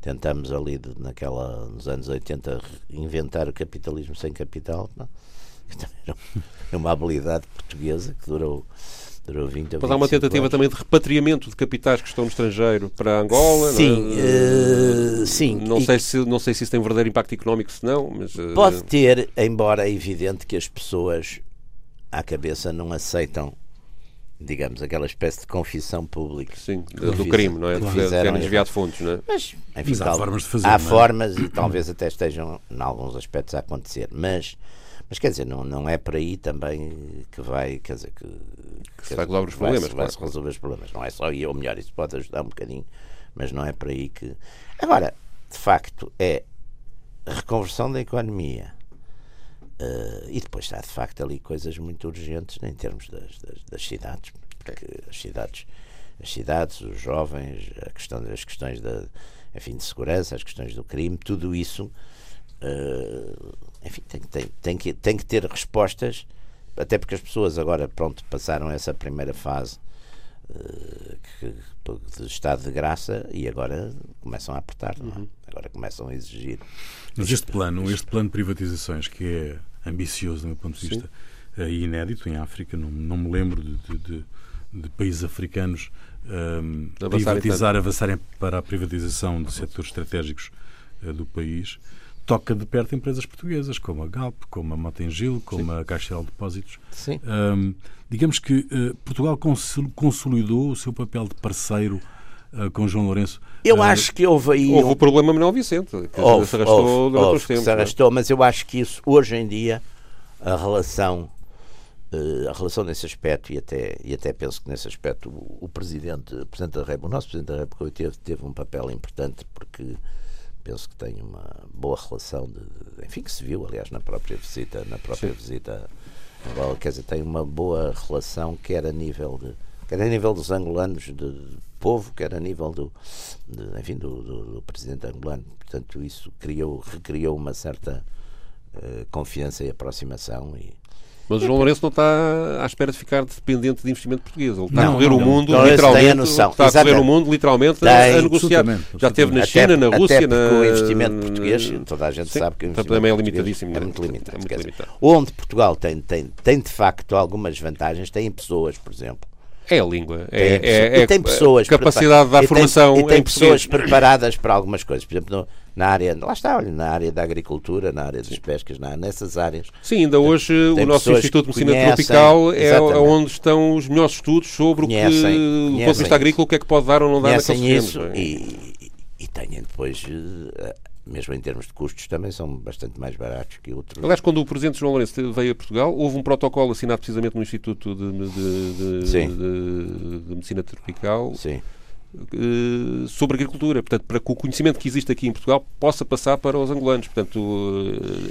Speaker 2: tentamos ali de- naquela, nos anos 80 re- inventar o capitalismo sem capital, não? que também era um- é uma habilidade portuguesa que durou Durou 20 ou
Speaker 3: Mas há uma
Speaker 2: 25
Speaker 3: tentativa
Speaker 2: anos.
Speaker 3: também de repatriamento de capitais que estão no estrangeiro para Angola.
Speaker 2: Sim,
Speaker 3: não, é?
Speaker 2: eh, sim.
Speaker 3: Não
Speaker 2: E-
Speaker 3: sei, se, não sei se isso tem verdadeiro impacto económico, se não, mas. eh,
Speaker 2: Pode ter, embora é evidente que as pessoas à cabeça não aceitam, digamos, aquela espécie de confissão pública.
Speaker 3: Sim, do crime, não é?
Speaker 2: que
Speaker 3: De terem
Speaker 2: em-
Speaker 3: desviado fontes, não é?
Speaker 2: Mas, enfim,
Speaker 1: Mas há
Speaker 2: tal-
Speaker 1: formas de fazer,
Speaker 2: Há
Speaker 1: não é?
Speaker 2: formas e talvez até estejam, em alguns aspectos, a acontecer. Mas, mas quer dizer, não, não é por aí também que vai, quer dizer, que, que
Speaker 3: se vai resolver os
Speaker 2: vai-
Speaker 3: problemas,
Speaker 2: vai-se
Speaker 3: claro.
Speaker 2: resolver os problemas. Não é só aí, ou melhor, isso pode ajudar um bocadinho, mas não é por aí que. Agora, de facto, é reconversão da economia. eh, e depois está de facto ali coisas muito urgentes em termos das, das, das cidades, porque as cidades, as cidades, os jovens, a questão, as questões da, enfim, de segurança, as questões do crime, tudo isso eh, enfim, tem, tem, tem, que, tem que ter respostas, até porque as pessoas agora pronto, passaram essa primeira fase eh, que- de estado de graça e agora começam a apertar, não é? agora começam a exigir.
Speaker 1: Mas este plano, este plano de privatizações, que é ambicioso do meu ponto de vista eh, e inédito em África, não, não me lembro de, de- de- de países africanos ehm,
Speaker 3: De avançarem
Speaker 1: privatizar, avançarem para a privatização de setores estratégicos eh, do país, toca de perto empresas portuguesas, como a Galp, como a Motengil, como a Caixa Geral de Depósitos.
Speaker 2: Sim.
Speaker 1: Ahm, digamos que eh, Portugal consolidou o seu papel de parceiro eh, com João Lourenço.
Speaker 2: Eu
Speaker 1: Ah,
Speaker 2: acho que houve aí.
Speaker 3: Houve
Speaker 2: um-
Speaker 3: o problema Manuel Vicente, que
Speaker 2: Houve,
Speaker 3: se arrastou
Speaker 2: houve,
Speaker 3: durante
Speaker 2: houve,
Speaker 3: uns tempos.
Speaker 2: se
Speaker 3: é?
Speaker 2: arrastou, mas eu acho que isso, hoje em dia, a relação, a relação nesse aspecto, e até, e até penso que nesse aspecto o, o Presidente, o Presidente da República, o nosso Presidente da República teve, teve um papel importante porque penso que tem uma boa relação, de, de- enfim, que se viu, aliás, na própria visita, na própria visita a Angola, quer dizer, tem uma boa relação, quer a nível de, quer a nível dos angolanos, de, de povo, quer a nível do, de, enfim, do, do, do presidente angolano. Portanto, isso criou, recriou uma certa eh, confiança e aproximação e
Speaker 3: Mas o João Lourenço não está à espera de ficar dependente de investimento português. Ele está
Speaker 1: Não,
Speaker 3: a correr
Speaker 1: não,
Speaker 3: o
Speaker 1: não.
Speaker 3: mundo,
Speaker 2: Lourenço tem a
Speaker 3: literalmente.
Speaker 2: noção.
Speaker 3: Está a correr
Speaker 2: Exatamente.
Speaker 3: o mundo, literalmente,
Speaker 2: Tem.
Speaker 3: a negociar.
Speaker 1: Absolutamente,
Speaker 3: Já esteve na
Speaker 2: Até-
Speaker 3: China, na
Speaker 2: até
Speaker 3: Rússia,
Speaker 2: porque
Speaker 3: na.
Speaker 2: o investimento português, toda a gente
Speaker 3: Sim,
Speaker 2: sabe que o investimento
Speaker 3: também é limitadíssimo.
Speaker 2: é
Speaker 3: não
Speaker 2: muito limitado.
Speaker 3: É muito limitado.
Speaker 2: onde Portugal tem, tem, tem de facto algumas vantagens, tem pessoas, por exemplo.
Speaker 3: É a língua.
Speaker 2: Tem,
Speaker 3: É, é,
Speaker 2: e tem pessoas
Speaker 3: capacidade de dar
Speaker 2: prepara- e tem-
Speaker 3: formação
Speaker 2: e tem
Speaker 3: em
Speaker 2: pessoas
Speaker 3: português.
Speaker 2: preparadas para algumas coisas. Por exemplo, no- na área, lá está, olha, na área da agricultura, na área das pescas, na, nessas áreas.
Speaker 3: Sim, ainda hoje o nosso Instituto de Medicina
Speaker 2: conhecem,
Speaker 3: Tropical é
Speaker 2: exatamente.
Speaker 3: onde estão os melhores estudos sobre o que,
Speaker 2: Conhecem-
Speaker 3: do ponto de
Speaker 2: conhecem
Speaker 3: vista agrícola, o que é que pode dar ou não dar naqueles
Speaker 2: conhecem isso
Speaker 3: é?
Speaker 2: e, e, e têm depois, eh, mesmo em termos de custos, também são bastante mais baratos que outros.
Speaker 3: Aliás, quando o Presidente João Lourenço veio a Portugal, houve um protocolo assinado precisamente no Instituto de, de- de- de Medicina Tropical
Speaker 2: Sim.
Speaker 3: Eh, sobre agricultura. Portanto, para que o conhecimento que existe aqui em Portugal possa passar para os angolanos. Portanto,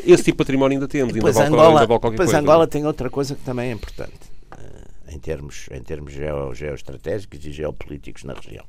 Speaker 3: eh, esse tipo de património ainda temos. Ainda vale,
Speaker 2: Angola,
Speaker 3: ainda vale qualquer
Speaker 2: depois
Speaker 3: coisa.
Speaker 2: Angola tem outra coisa que também é importante eh, em termos, em termos geo, geoestratégicos e geopolíticos na região.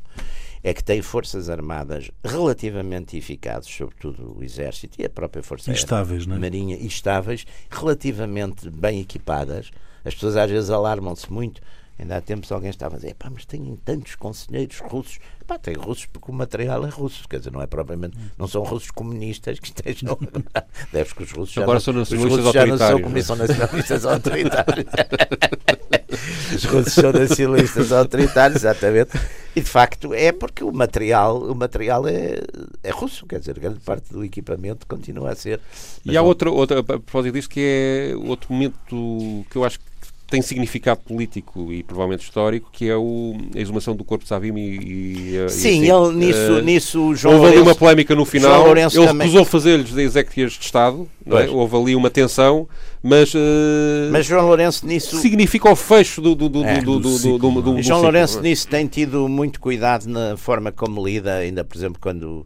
Speaker 2: É que tem forças armadas relativamente eficazes, sobretudo o Exército e a própria Força Aérea,
Speaker 1: Estáveis, não é?
Speaker 2: Marinha, estáveis, relativamente bem equipadas. As pessoas às vezes alarmam-se muito. Ainda há tempos alguém estava a dizer, pá, mas têm tantos conselheiros russos. Pá, tem russos porque o material é russo, quer dizer, não é propriamente, não são russos comunistas que estejam. Deves que os russos já
Speaker 3: Agora
Speaker 2: não-
Speaker 3: são
Speaker 2: os
Speaker 3: nacionalistas
Speaker 2: russos já não são
Speaker 3: autoritários,
Speaker 2: comunistas, são nacionalistas autoritários. Os russos são nacionalistas autoritários, exatamente. E de facto é porque o material, o material é, é russo, quer dizer, grande parte do equipamento continua a ser.
Speaker 3: E há outra, outra, a propósito disso, que é outro momento que eu acho que tem significado político e provavelmente histórico, que é o, a exumação do corpo de Savim e, e, e
Speaker 2: Sim,
Speaker 3: assim,
Speaker 2: ele nisso,
Speaker 3: eh,
Speaker 2: nisso o João
Speaker 3: Houve ali uma polémica no final. Ele recusou fazer-lhes de exéquias de Estado. Não é? Houve ali uma tensão, mas, eh,
Speaker 2: mas João Lourenço nisso
Speaker 3: significa o fecho do, do, do,
Speaker 2: É,
Speaker 3: do, do,
Speaker 1: ciclo,
Speaker 3: do, do- do
Speaker 2: E João
Speaker 3: ciclo,
Speaker 2: Lourenço
Speaker 3: é?
Speaker 2: nisso tem tido muito cuidado na forma como lida, ainda por exemplo quando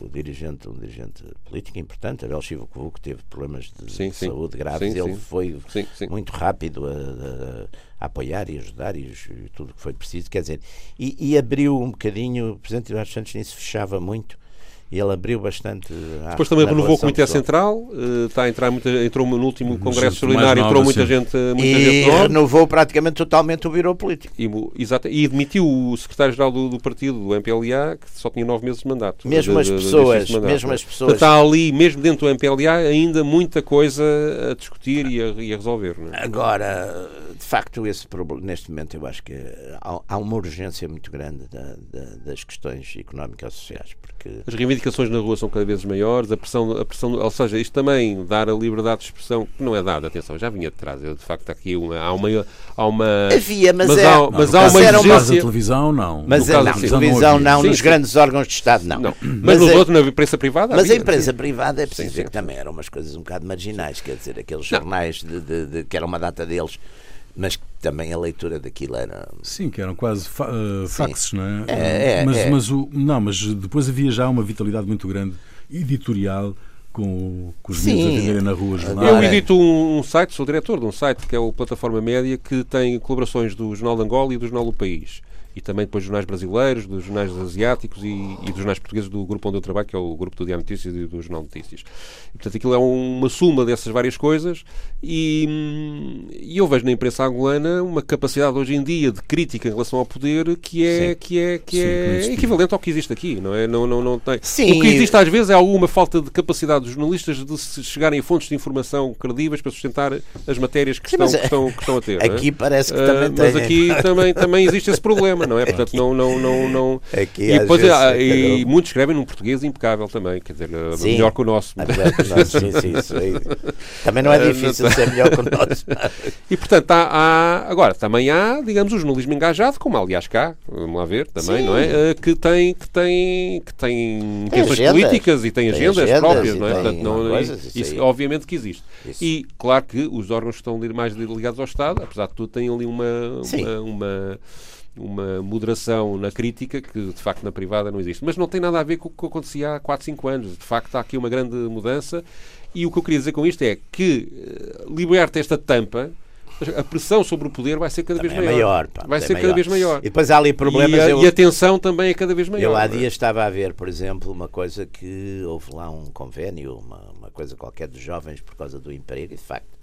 Speaker 2: o dirigente, um dirigente político importante, Abel Chivo que teve problemas de
Speaker 3: Sim, sim.
Speaker 2: saúde graves,
Speaker 3: Sim,
Speaker 2: ele foi muito rápido a, a- apoiar e ajudar e, tudo o que foi preciso, quer dizer, e, e abriu um bocadinho, o Presidente Eduardo Santos nisso fechava muito ele abriu bastante.
Speaker 3: Depois também renovou o Comitê Central, uh, está a entrar muita, entrou no último Congresso Extraordinário, entrou muita gente, muita
Speaker 2: e
Speaker 3: gente
Speaker 2: renovou praticamente totalmente o Biro Político.
Speaker 3: E, exato, e demitiu o secretário-geral do, do, partido, do MPLA, que só tinha nove meses de mandato.
Speaker 2: Mesmo
Speaker 3: de,
Speaker 2: as pessoas, de, mesmo as pessoas.
Speaker 3: Está ali, mesmo dentro do MPLA, ainda muita coisa a discutir e a, e a resolver. É?
Speaker 2: Agora, de facto, esse problema, neste momento, eu acho que há, há uma urgência muito grande da, da, das questões económicas e sociais. Porque...
Speaker 3: As reivindicações na rua são cada vez maiores, a pressão, a pressão, ou seja, isto também, dar a liberdade de expressão, que não é dada, atenção, já vinha de trás, eu, de facto aqui uma, há uma... Há uma
Speaker 2: Havia, mas, mas, é, há,
Speaker 3: mas há uma
Speaker 1: exigência... Na televisão, não.
Speaker 2: Mas no é, não, televisão não, não sim, nos sim. grandes órgãos de Estado, não. não.
Speaker 3: Mas, mas nos é, outros, na imprensa privada
Speaker 2: Mas
Speaker 3: havia,
Speaker 2: a imprensa sim. privada é preciso dizer que também eram umas coisas um bocado marginais, quer dizer, aqueles jornais de, de, de, que era uma data deles mas também a leitura daquilo era.
Speaker 1: Sim, que eram quase fa uh, faxes, não é?
Speaker 2: é, é
Speaker 1: mas,
Speaker 2: é.
Speaker 1: mas, o, não, mas depois havia já uma vitalidade muito grande editorial com, com os meninos a venderem na rua jornal.
Speaker 3: Eu edito um, um, site, sou diretor de um site que é o Plataforma Média, que tem colaborações do Jornal de Angola e do Jornal do País e também depois jornais brasileiros, dos jornais asiáticos e, e, dos jornais portugueses do grupo onde eu trabalho, que é o grupo do Diário Notícias e do Jornal Notícias. E, portanto, aquilo é uma suma dessas várias coisas e, e, eu vejo na imprensa angolana uma capacidade hoje em dia de crítica em relação ao poder que é, que é, que Sim, é equivalente ao que existe aqui, não é? Não, não, não tem.
Speaker 2: Sim.
Speaker 3: O que existe às vezes é alguma falta de capacidade dos jornalistas de chegarem a fontes de informação credíveis para sustentar as matérias que, Sim, estão, que, estão, que estão a ter.
Speaker 2: Aqui
Speaker 3: é?
Speaker 2: parece que uh, também tem.
Speaker 3: Mas aqui também, também existe esse problema, não é? Portanto, não, não, não, não.
Speaker 2: Aqui,
Speaker 3: e, depois, vezes, e muitos escrevem num português impecável também, quer dizer, sim, melhor que o nosso.
Speaker 2: Sim, sim, aí. Também não é difícil ser melhor que o nosso.
Speaker 3: E portanto, há, há, agora também há, digamos, o jornalismo engajado, como aliás cá, vamos lá ver também, sim. não é? Que tem, que tem, que tem intenções políticas e tem, tem agendas, agendas, próprias, não é? Portanto, não, isso, isso obviamente que existe. Isso. E claro que os órgãos que estão mais ligados ao Estado, apesar de tudo, têm ali uma, uma, uma moderação na crítica que de facto na privada não existe. Mas não tem nada a ver com o que acontecia há 4, 5 anos. De facto, há aqui uma grande mudança. E o que eu queria dizer com isto é que eh, liberta esta tampa a pressão sobre o poder vai ser cada
Speaker 2: também
Speaker 3: vez
Speaker 2: é maior.
Speaker 3: maior vai ser maior. cada vez maior.
Speaker 2: E depois há ali problemas.
Speaker 3: E a,
Speaker 2: eu,
Speaker 3: e a tensão também é cada vez maior.
Speaker 2: Eu há dias estava a ver, por exemplo, uma coisa que houve lá um convênio, uma, uma coisa qualquer dos jovens por causa do emprego, e de facto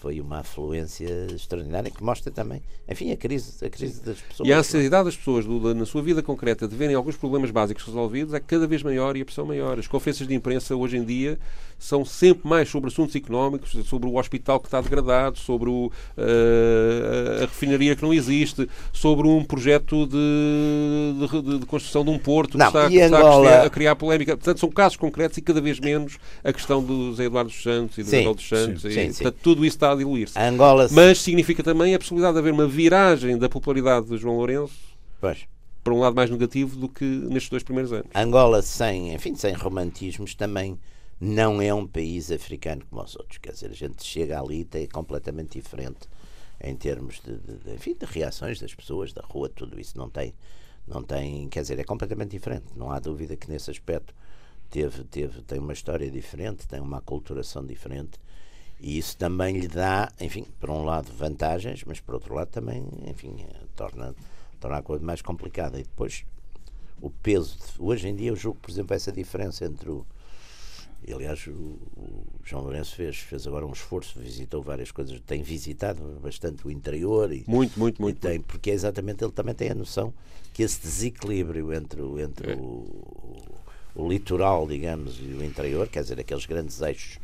Speaker 2: foi uma afluência extraordinária que mostra também, enfim, a crise, a crise das pessoas.
Speaker 3: E a ansiedade das pessoas do, na sua vida concreta de verem alguns problemas básicos resolvidos é cada vez maior e a pressão maior. As conferências de imprensa hoje em dia são sempre mais sobre assuntos económicos, sobre o hospital que está degradado, sobre o, uh, a refinaria que não existe, sobre um projeto de, de, de construção de um porto
Speaker 2: não,
Speaker 3: que, está, que está a, criar, polémica. Portanto, são casos concretos e cada vez menos a questão do Zé Eduardo dos Santos e do Miguel dos Santos. Sim, e, sim, portanto, tudo isso está a diluir-se. Mas significa também a possibilidade de haver uma viragem da popularidade de João Lourenço.
Speaker 2: Pois
Speaker 3: para um lado mais negativo do que nestes dois primeiros anos.
Speaker 2: Angola sem, enfim, sem romantismos também não é um país africano como os outros. Quer dizer, a gente chega ali e é completamente diferente em termos de, de, de, enfim, de reações das pessoas, da rua, tudo isso não tem, não tem, quer dizer, é completamente diferente. Não há dúvida que nesse aspecto teve, teve, tem uma história diferente, tem uma aculturação diferente e isso também lhe dá, enfim, por um lado vantagens, mas por outro lado também, enfim, torna, torna a coisa mais complicada. E depois o peso, de, hoje em dia eu julgo, por exemplo, essa diferença entre o aliás, o, o, João Lourenço fez, fez agora um esforço, visitou várias coisas, tem visitado bastante o interior. E,
Speaker 3: muito, muito, muito.
Speaker 2: Tem, porque é exatamente ele também tem a noção que esse desequilíbrio entre, entre é. o, o, litoral, digamos, e o interior, quer dizer, aqueles grandes eixos,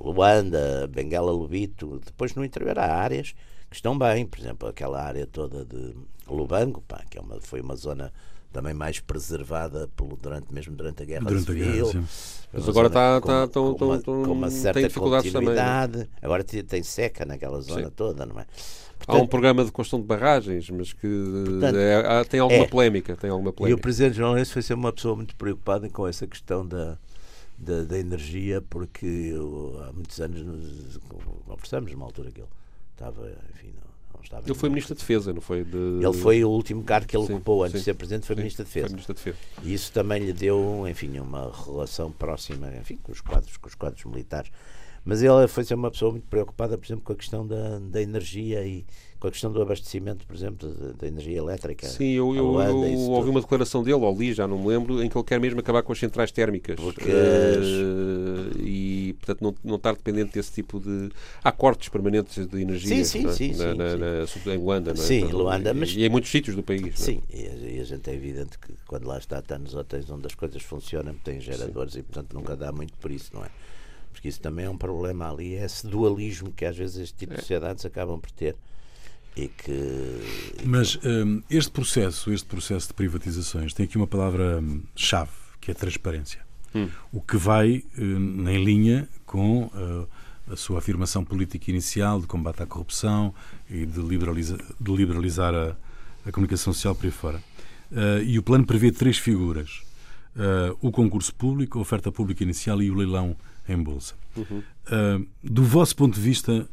Speaker 2: Luanda, Bengala, Lubito, depois no interior há áreas que estão bem, por exemplo, aquela área toda de Lubango, pá, que é uma, foi uma zona também mais preservada pelo, durante, mesmo durante a Guerra
Speaker 1: durante
Speaker 2: Civil.
Speaker 1: A guerra,
Speaker 3: Mas agora está com, tá,
Speaker 2: com,
Speaker 3: uma,
Speaker 2: com uma certa
Speaker 3: tem dificuldades
Speaker 2: continuidade.
Speaker 3: também.
Speaker 2: Agora tem seca naquela zona Sim. toda, não é?
Speaker 3: Portanto, Há um programa de construção de barragens, mas que portanto, é, tem alguma é. polémica. Tem alguma polémica.
Speaker 2: E o Presidente João Lourenço foi ser uma pessoa muito preocupada com essa questão da, da, da energia, porque eu, há muitos anos conversamos numa altura que ele estava, enfim,
Speaker 3: estava ele foi Ministro da Defesa, não foi? De...
Speaker 2: Ele foi o último cargo que ele sim, ocupou antes sim, de ser Presidente, foi,
Speaker 3: sim,
Speaker 2: Ministro, da Defesa.
Speaker 3: Ministro da Defesa.
Speaker 2: E isso também lhe deu, enfim, uma relação próxima, enfim, com os quadros, com os quadros militares. Mas ele foi ser uma pessoa muito preocupada, por exemplo, com a questão da, da energia e com a questão do abastecimento, por exemplo, da energia elétrica.
Speaker 3: Sim, eu, eu, eu ouvi uma declaração dele, ou li, já não me lembro, em que ele quer mesmo acabar com as centrais térmicas.
Speaker 2: Porque...
Speaker 3: Uh, e, portanto, não, não estar dependente desse tipo de. Há cortes permanentes de energia
Speaker 2: sim, sim,
Speaker 3: é?
Speaker 2: sim,
Speaker 3: na,
Speaker 2: sim,
Speaker 3: na,
Speaker 2: sim.
Speaker 3: Na, em Luanda. Não é?
Speaker 2: Sim, Luanda, mas...
Speaker 3: E em muitos sítios do país.
Speaker 2: É? Sim, e a, e a, gente é evidente que quando lá está, está nos hotéis onde as coisas funcionam, tem geradores e, portanto, nunca dá muito por isso, não é? Porque isso também é um problema ali, é esse dualismo que às vezes este tipo de sociedades acabam por ter. E que,
Speaker 1: Mas um, este processo, este processo de privatizações tem aqui uma palavra-chave, que é transparência. Hum. O que vai uh, em linha com uh, a sua afirmação política inicial de combate à corrupção e de, liberaliza de liberalizar a, a, comunicação social por aí fora. Uh, e o plano prevê três figuras: o concurso público, a oferta pública inicial e o leilão em bolsa. Uhum. do vosso ponto de vista,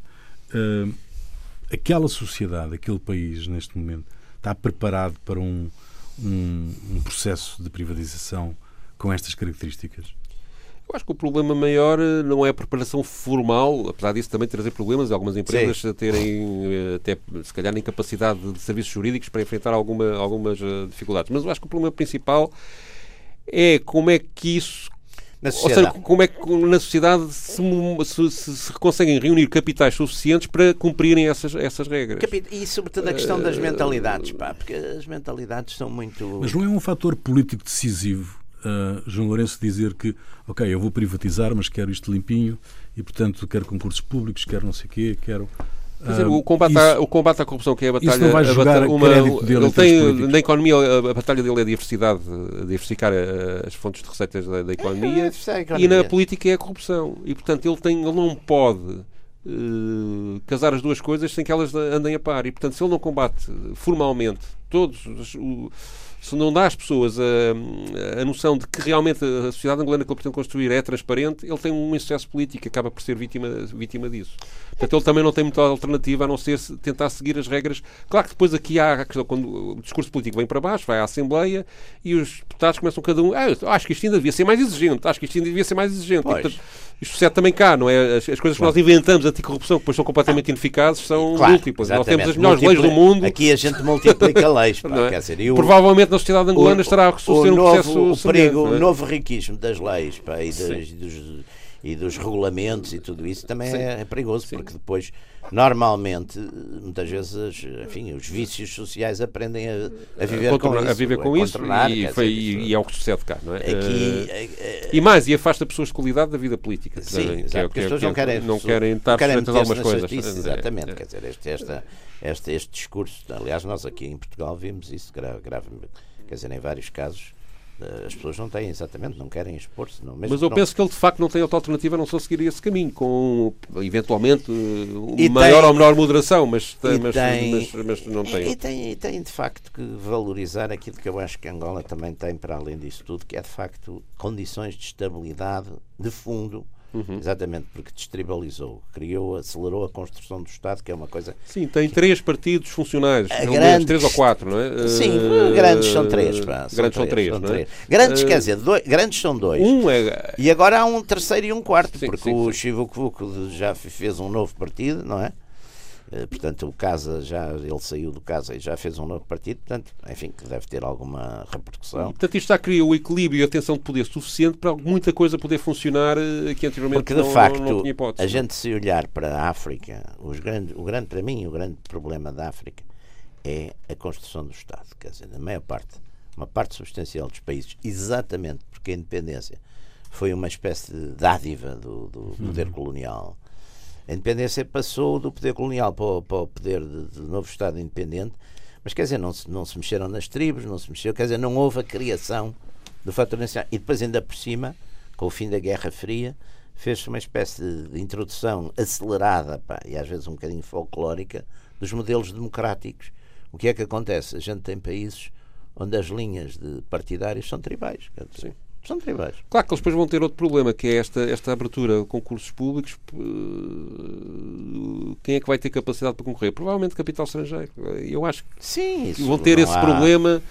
Speaker 1: aquela sociedade, aquele país, neste momento, está preparado para um, um, um processo de privatização com estas características?
Speaker 3: Eu acho que o problema maior eh, não é a preparação formal, apesar disso também trazer problemas, algumas empresas Sim. terem eh, até se calhar incapacidade de serviços jurídicos para enfrentar alguma, algumas eh, dificuldades. Mas eu acho que o problema principal é como é que isso
Speaker 2: na sociedade.
Speaker 3: Ou seja, como é que na sociedade se, se, se, se conseguem reunir capitais suficientes para cumprirem essas, essas regras.
Speaker 2: E sobretudo a questão das mentalidades, pá, porque as mentalidades são muito.
Speaker 1: Mas não é um fator político decisivo, uh, João Lourenço, dizer que, ok, eu vou privatizar, mas quero isto limpinho e, portanto, quero concursos públicos, quero não sei o quê, quero
Speaker 3: Dizer, o, combate isso, à, o combate à corrupção, que é a batalha.
Speaker 1: Isso não vai jogar
Speaker 3: a
Speaker 1: uma, dele
Speaker 3: ele tem, na economia, a, a, batalha dele é a diversidade, a diversificar a, as fontes de receitas da, da economia,
Speaker 2: é,
Speaker 3: e na política é a corrupção. E, portanto, ele, tem, ele não pode uh, casar as duas coisas sem que elas andem a par. E, portanto, se ele não combate formalmente todos os. O, se não dá às pessoas a, a noção de que realmente a sociedade angolana que ele pretende construir é transparente, ele tem um insucesso político, acaba por ser vítima, vítima disso. Portanto, ele também não tem muita alternativa a não ser tentar seguir as regras. Claro que depois aqui há a questão, quando o discurso político vem para baixo, vai à Assembleia e os deputados começam cada um. Ah, acho que isto ainda devia ser mais exigente, acho que isto ainda devia ser mais exigente. E, portanto, isto sucede também cá, não é? As, as coisas que nós inventamos, anticorrupção, que depois são completamente ineficazes, são
Speaker 2: claro,
Speaker 3: múltiplas. Nós temos as melhores leis do mundo.
Speaker 2: Aqui a gente multiplica leis. Pá, é? quer dizer,
Speaker 3: o, Provavelmente na sociedade angolana o, estará a suceder um processo.
Speaker 2: O, perigo, é? o novo riquismo das leis pá, e, das, dos, e dos regulamentos e tudo isso também é, é, perigoso, Sim. porque depois, normalmente, muitas vezes, enfim, os vícios sociais aprendem a, a viver com isso.
Speaker 3: A viver com isso e, foi, e, é o que sucede cá, não é? Aqui, uh, e mais, e afasta pessoas de qualidade da vida política.
Speaker 2: Sim, que é,
Speaker 3: porque
Speaker 2: as pessoas não querem,
Speaker 3: não querem estar sujeitas a algumas coisas.
Speaker 2: Justiça, exatamente, é. quer dizer, este, esta, este, este discurso, aliás, nós aqui em Portugal vimos isso grave, grave quer dizer, em vários casos as pessoas não têm, exatamente, não querem expor-se. Mas
Speaker 3: eu
Speaker 2: não...
Speaker 3: penso que ele de facto não tem outra alternativa a não só seguir esse caminho, com eventualmente maior tem, ou menor moderação, mas, mas,
Speaker 2: tem,
Speaker 3: mas, mas, não tem.
Speaker 2: E, e, tem. E tem de facto que valorizar aquilo que eu acho que Angola também tem para além disso tudo, que é de facto condições de estabilidade de fundo Uhum. Exatamente, porque destribalizou, criou, acelerou a construção do Estado, que é uma coisa.
Speaker 3: Sim, tem três partidos funcionais, grandes... três ou quatro, não é?
Speaker 2: Sim, uh... grandes são três. Pá, são
Speaker 3: grandes
Speaker 2: são
Speaker 3: três.
Speaker 2: São três.
Speaker 3: É?
Speaker 2: Grandes, uh... quer dizer, dois, grandes são dois.
Speaker 3: Um é...
Speaker 2: E agora há um terceiro e um quarto,
Speaker 3: sim,
Speaker 2: porque
Speaker 3: sim,
Speaker 2: o
Speaker 3: sim.
Speaker 2: Chivuco já fez um novo partido, não é? Eh, portanto, o Casa já ele saiu do Casa e já fez um novo partido, portanto, enfim, que deve ter alguma repercussão.
Speaker 3: E, portanto, isto está a criar o equilíbrio e a tensão de poder suficiente para muita coisa poder funcionar eh, que anteriormente
Speaker 2: Porque, de
Speaker 3: não,
Speaker 2: facto,
Speaker 3: não, não tinha hipótese.
Speaker 2: a gente se olhar para a África, os grandes, o grande, para mim, o grande problema da África é a construção do Estado. Quer dizer, na maior parte, uma parte substancial dos países, exatamente porque a independência foi uma espécie de dádiva do, do poder colonial a independência passou do poder colonial para o, para o poder de, de, novo Estado independente, mas quer dizer, não se, não se mexeram nas tribos, não se mexeu, quer dizer, não houve a criação do fator nacional. E depois, ainda por cima, com o fim da Guerra Fria, fez-se uma espécie de, introdução acelerada pá, e às vezes um bocadinho folclórica dos modelos democráticos. O que é que acontece? A gente tem países onde as linhas de partidários são tribais. Sim. São tribais.
Speaker 3: Claro que eles depois vão ter outro problema, que é esta, esta abertura de concursos públicos. Quem é que vai ter capacidade para concorrer? Provavelmente capital estrangeiro. Eu acho que
Speaker 2: Sim,
Speaker 3: vão ter esse
Speaker 2: há...
Speaker 3: problema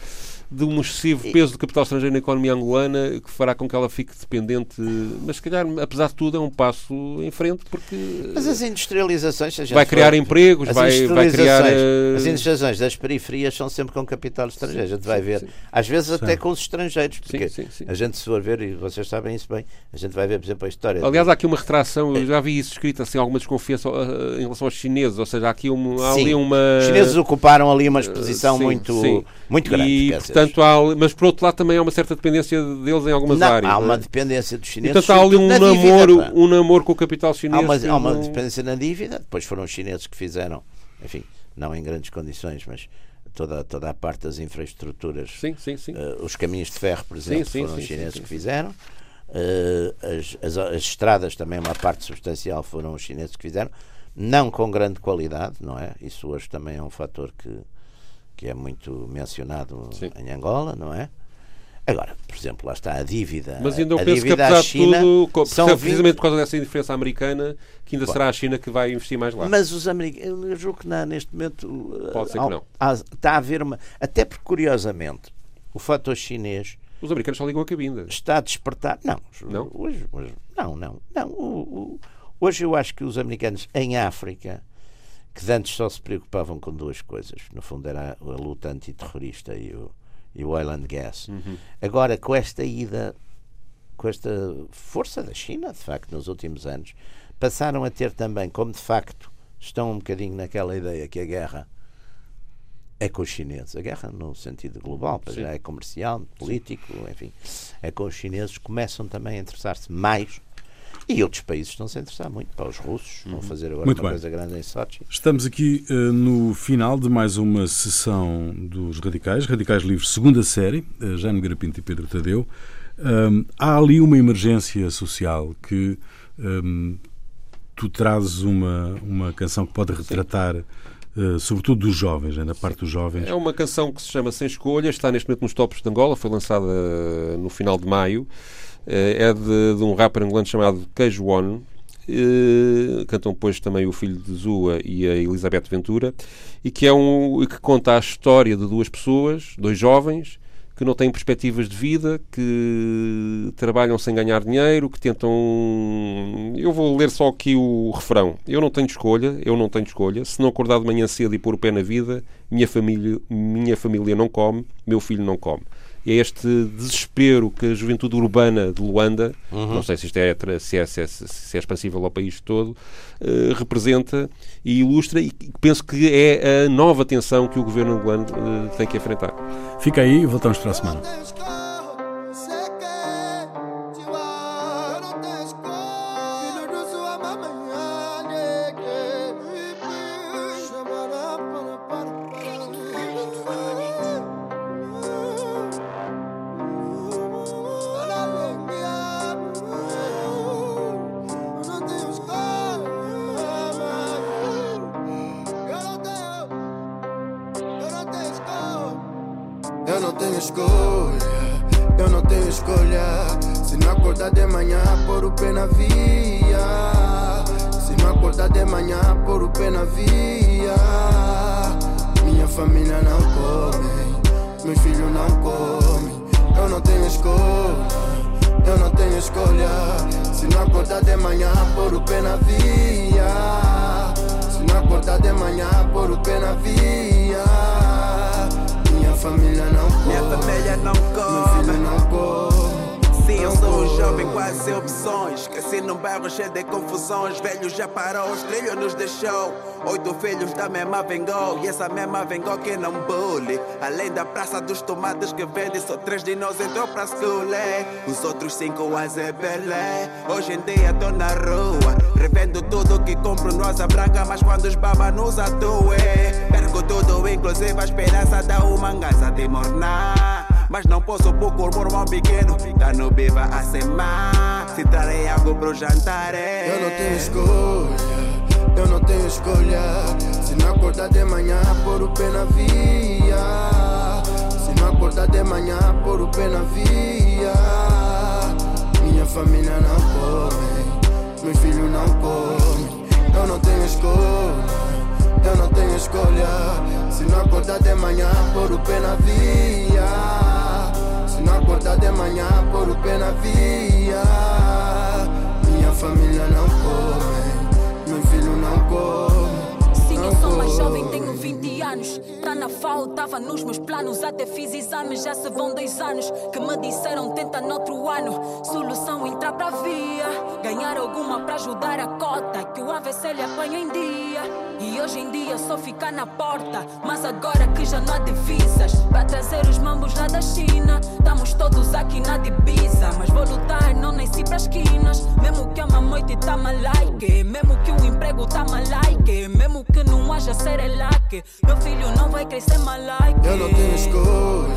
Speaker 3: de um excessivo peso do capital estrangeiro na economia angolana que fará com que ela fique dependente. Mas, se calhar, apesar de tudo, é um passo em frente porque.
Speaker 2: Mas as industrializações.
Speaker 3: vai criar for, empregos, vai, vai criar.
Speaker 2: Uh... As industrializações das periferias são sempre com capital estrangeiro. Sim, a gente vai ver, sim. às vezes sim. até com os estrangeiros, porque a gente, se for ver, e vocês sabem isso bem, a gente vai ver, por exemplo, a história.
Speaker 3: Aliás, há aqui uma retração, eu já vi isso escrito assim, alguma desconfiança uh, em relação aos chineses, ou seja, há aqui um, há ali uma.
Speaker 2: Os chineses ocuparam ali uma exposição muito, muito grande.
Speaker 3: E, portanto, há, mas por outro lado também há uma certa dependência deles em algumas
Speaker 2: não,
Speaker 3: áreas.
Speaker 2: Há uma dependência dos chineses.
Speaker 3: Portanto, há ali um namoro, dívida, um namoro com o capital chinês.
Speaker 2: Há uma, há uma dependência na dívida, depois foram os chineses que fizeram, enfim, não em grandes condições, mas toda, toda a parte das infraestruturas.
Speaker 3: Sim, sim, sim.
Speaker 2: Uh, os caminhos de ferro, por exemplo, foram os chineses que fizeram. Uh, as, as, as, estradas também, uma parte substancial, foram os chineses que fizeram. Não com grande qualidade, não é? Isso hoje também é um fator que, que é muito mencionado em Angola, não é? Agora, por exemplo, lá está a dívida.
Speaker 3: Mas ainda eu penso que, apesar de tudo, precisamente 20... por causa dessa indiferença americana, que ainda será a China que vai investir mais lá.
Speaker 2: Mas os americanos, eu julgo que não, neste momento.
Speaker 3: Pode ser que não.
Speaker 2: Há, está a haver uma. Até porque, curiosamente, o fator chinês.
Speaker 3: Os americanos só ligam a cabinda.
Speaker 2: Está a despertar. Não, não? Hoje, hoje, não, não. não o, o, hoje eu acho que os americanos em África, que antes só se preocupavam com duas coisas, no fundo era a luta antiterrorista e o e o oil and gas. Uhum. Agora, com esta ida, com esta força da China, de facto, nos últimos anos, passaram a ter também, como de facto estão um bocadinho naquela ideia que a guerra é com os chineses. A guerra no sentido global, já é comercial, político, enfim, é com os chineses, começam também a interessar-se mais e outros países estão-se a interessar muito. Para os russos, vão uhum. fazer agora muito uma bem. coisa grande em Sochi.
Speaker 1: Estamos aqui uh, no final de mais uma sessão dos Radicais, Radicais Livres, segunda série, uh, Jane Garapinto e Pedro Tadeu. Um, há ali uma emergência social que um, tu trazes uma, uma canção que pode retratar. Uh, sobretudo dos jovens, né, da parte dos jovens.
Speaker 3: É uma canção que se chama Sem Escolha, está neste momento nos tops de Angola, foi lançada no final de maio. Eh, é de, de, um rapper angolano chamado Queijo One. Uh, cantam depois também o filho de Zua e a Elizabeth Ventura e que é um que conta a história de duas pessoas, dois jovens que não têm perspectivas de vida, que trabalham sem ganhar dinheiro, que tentam. Eu vou ler só aqui o refrão. Eu não tenho escolha, eu não tenho escolha. Se não acordar de manhã cedo e pôr o pé na vida, minha família, minha família não come, meu filho não come é este desespero que a juventude urbana de Luanda, uhum. não sei se isto é, se é, se é, se é expansível ao país todo, uh, representa e ilustra e penso que é a nova tensão que o governo angolano uh, tem que enfrentar.
Speaker 1: Fica aí e voltamos para a semana.
Speaker 6: Vengou E essa mesma vengou que não bully Além da praça dos tomates que vende Só três de nós entrou pra school Os outros cinco as é Hoje em dia tô na rua Revendo tudo que compro no Asa Branca Mas quando os baba nos atue Perco tudo, inclusive a esperança da humangaza de mornar mas não posso pôr o pequeno Tá no biva a semana Se trarei algo pro jantar é.
Speaker 7: Eu não tenho escolha Eu não tenho escolha se não acordar de manhã, pôr o pé na via. Se não acordar de manhã, pôr o pé na via. Minha família não come, meus filhos não comem. Eu não tenho escolha, eu não tenho escolha. Se não acordar de manhã, pôr o pé na via. Não acordar de manhã, pôr o pé na via. Minha família não come, meu filho não come.
Speaker 8: Sim, eu sou mais jovem, tenho 20 anos. Tá na FAO, tava nos meus planos. Até fiz exames, já se vão dois anos. Que me disseram, tenta noutro ano. Solução, entrar pra via. Ganhar alguma pra ajudar a cota. Que o AVC lhe apanha em dia. E hoje em dia só ficar na porta. Mas agora que já não há divisas. Pra trazer os mambos lá da China. Estamos todos aqui na divisa. Mas vou lutar, não nasci pra esquinas. Mesmo que a mamoite tá malaique. Mesmo que o emprego tá malaique. Mesmo que não haja serelaque. Meu filho não vai crescer malaique.
Speaker 7: Eu não tenho escolha,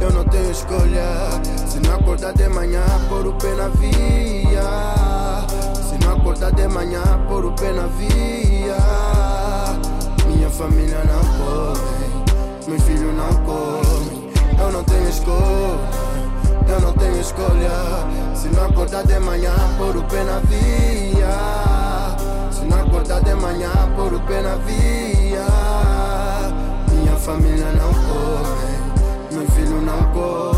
Speaker 7: eu não tenho escolha. Se não acordar de manhã, pôr o pé na via. Se não acordar de manhã, pôr o pé na via. Minha família não come, meus filhos não comem. Eu não tenho escolha, eu não tenho escolha. Se não acordar de manhã, pôr o pé na via. Não acordar de manhã, pôr o pé na via. Minha família não come, meu filho não come.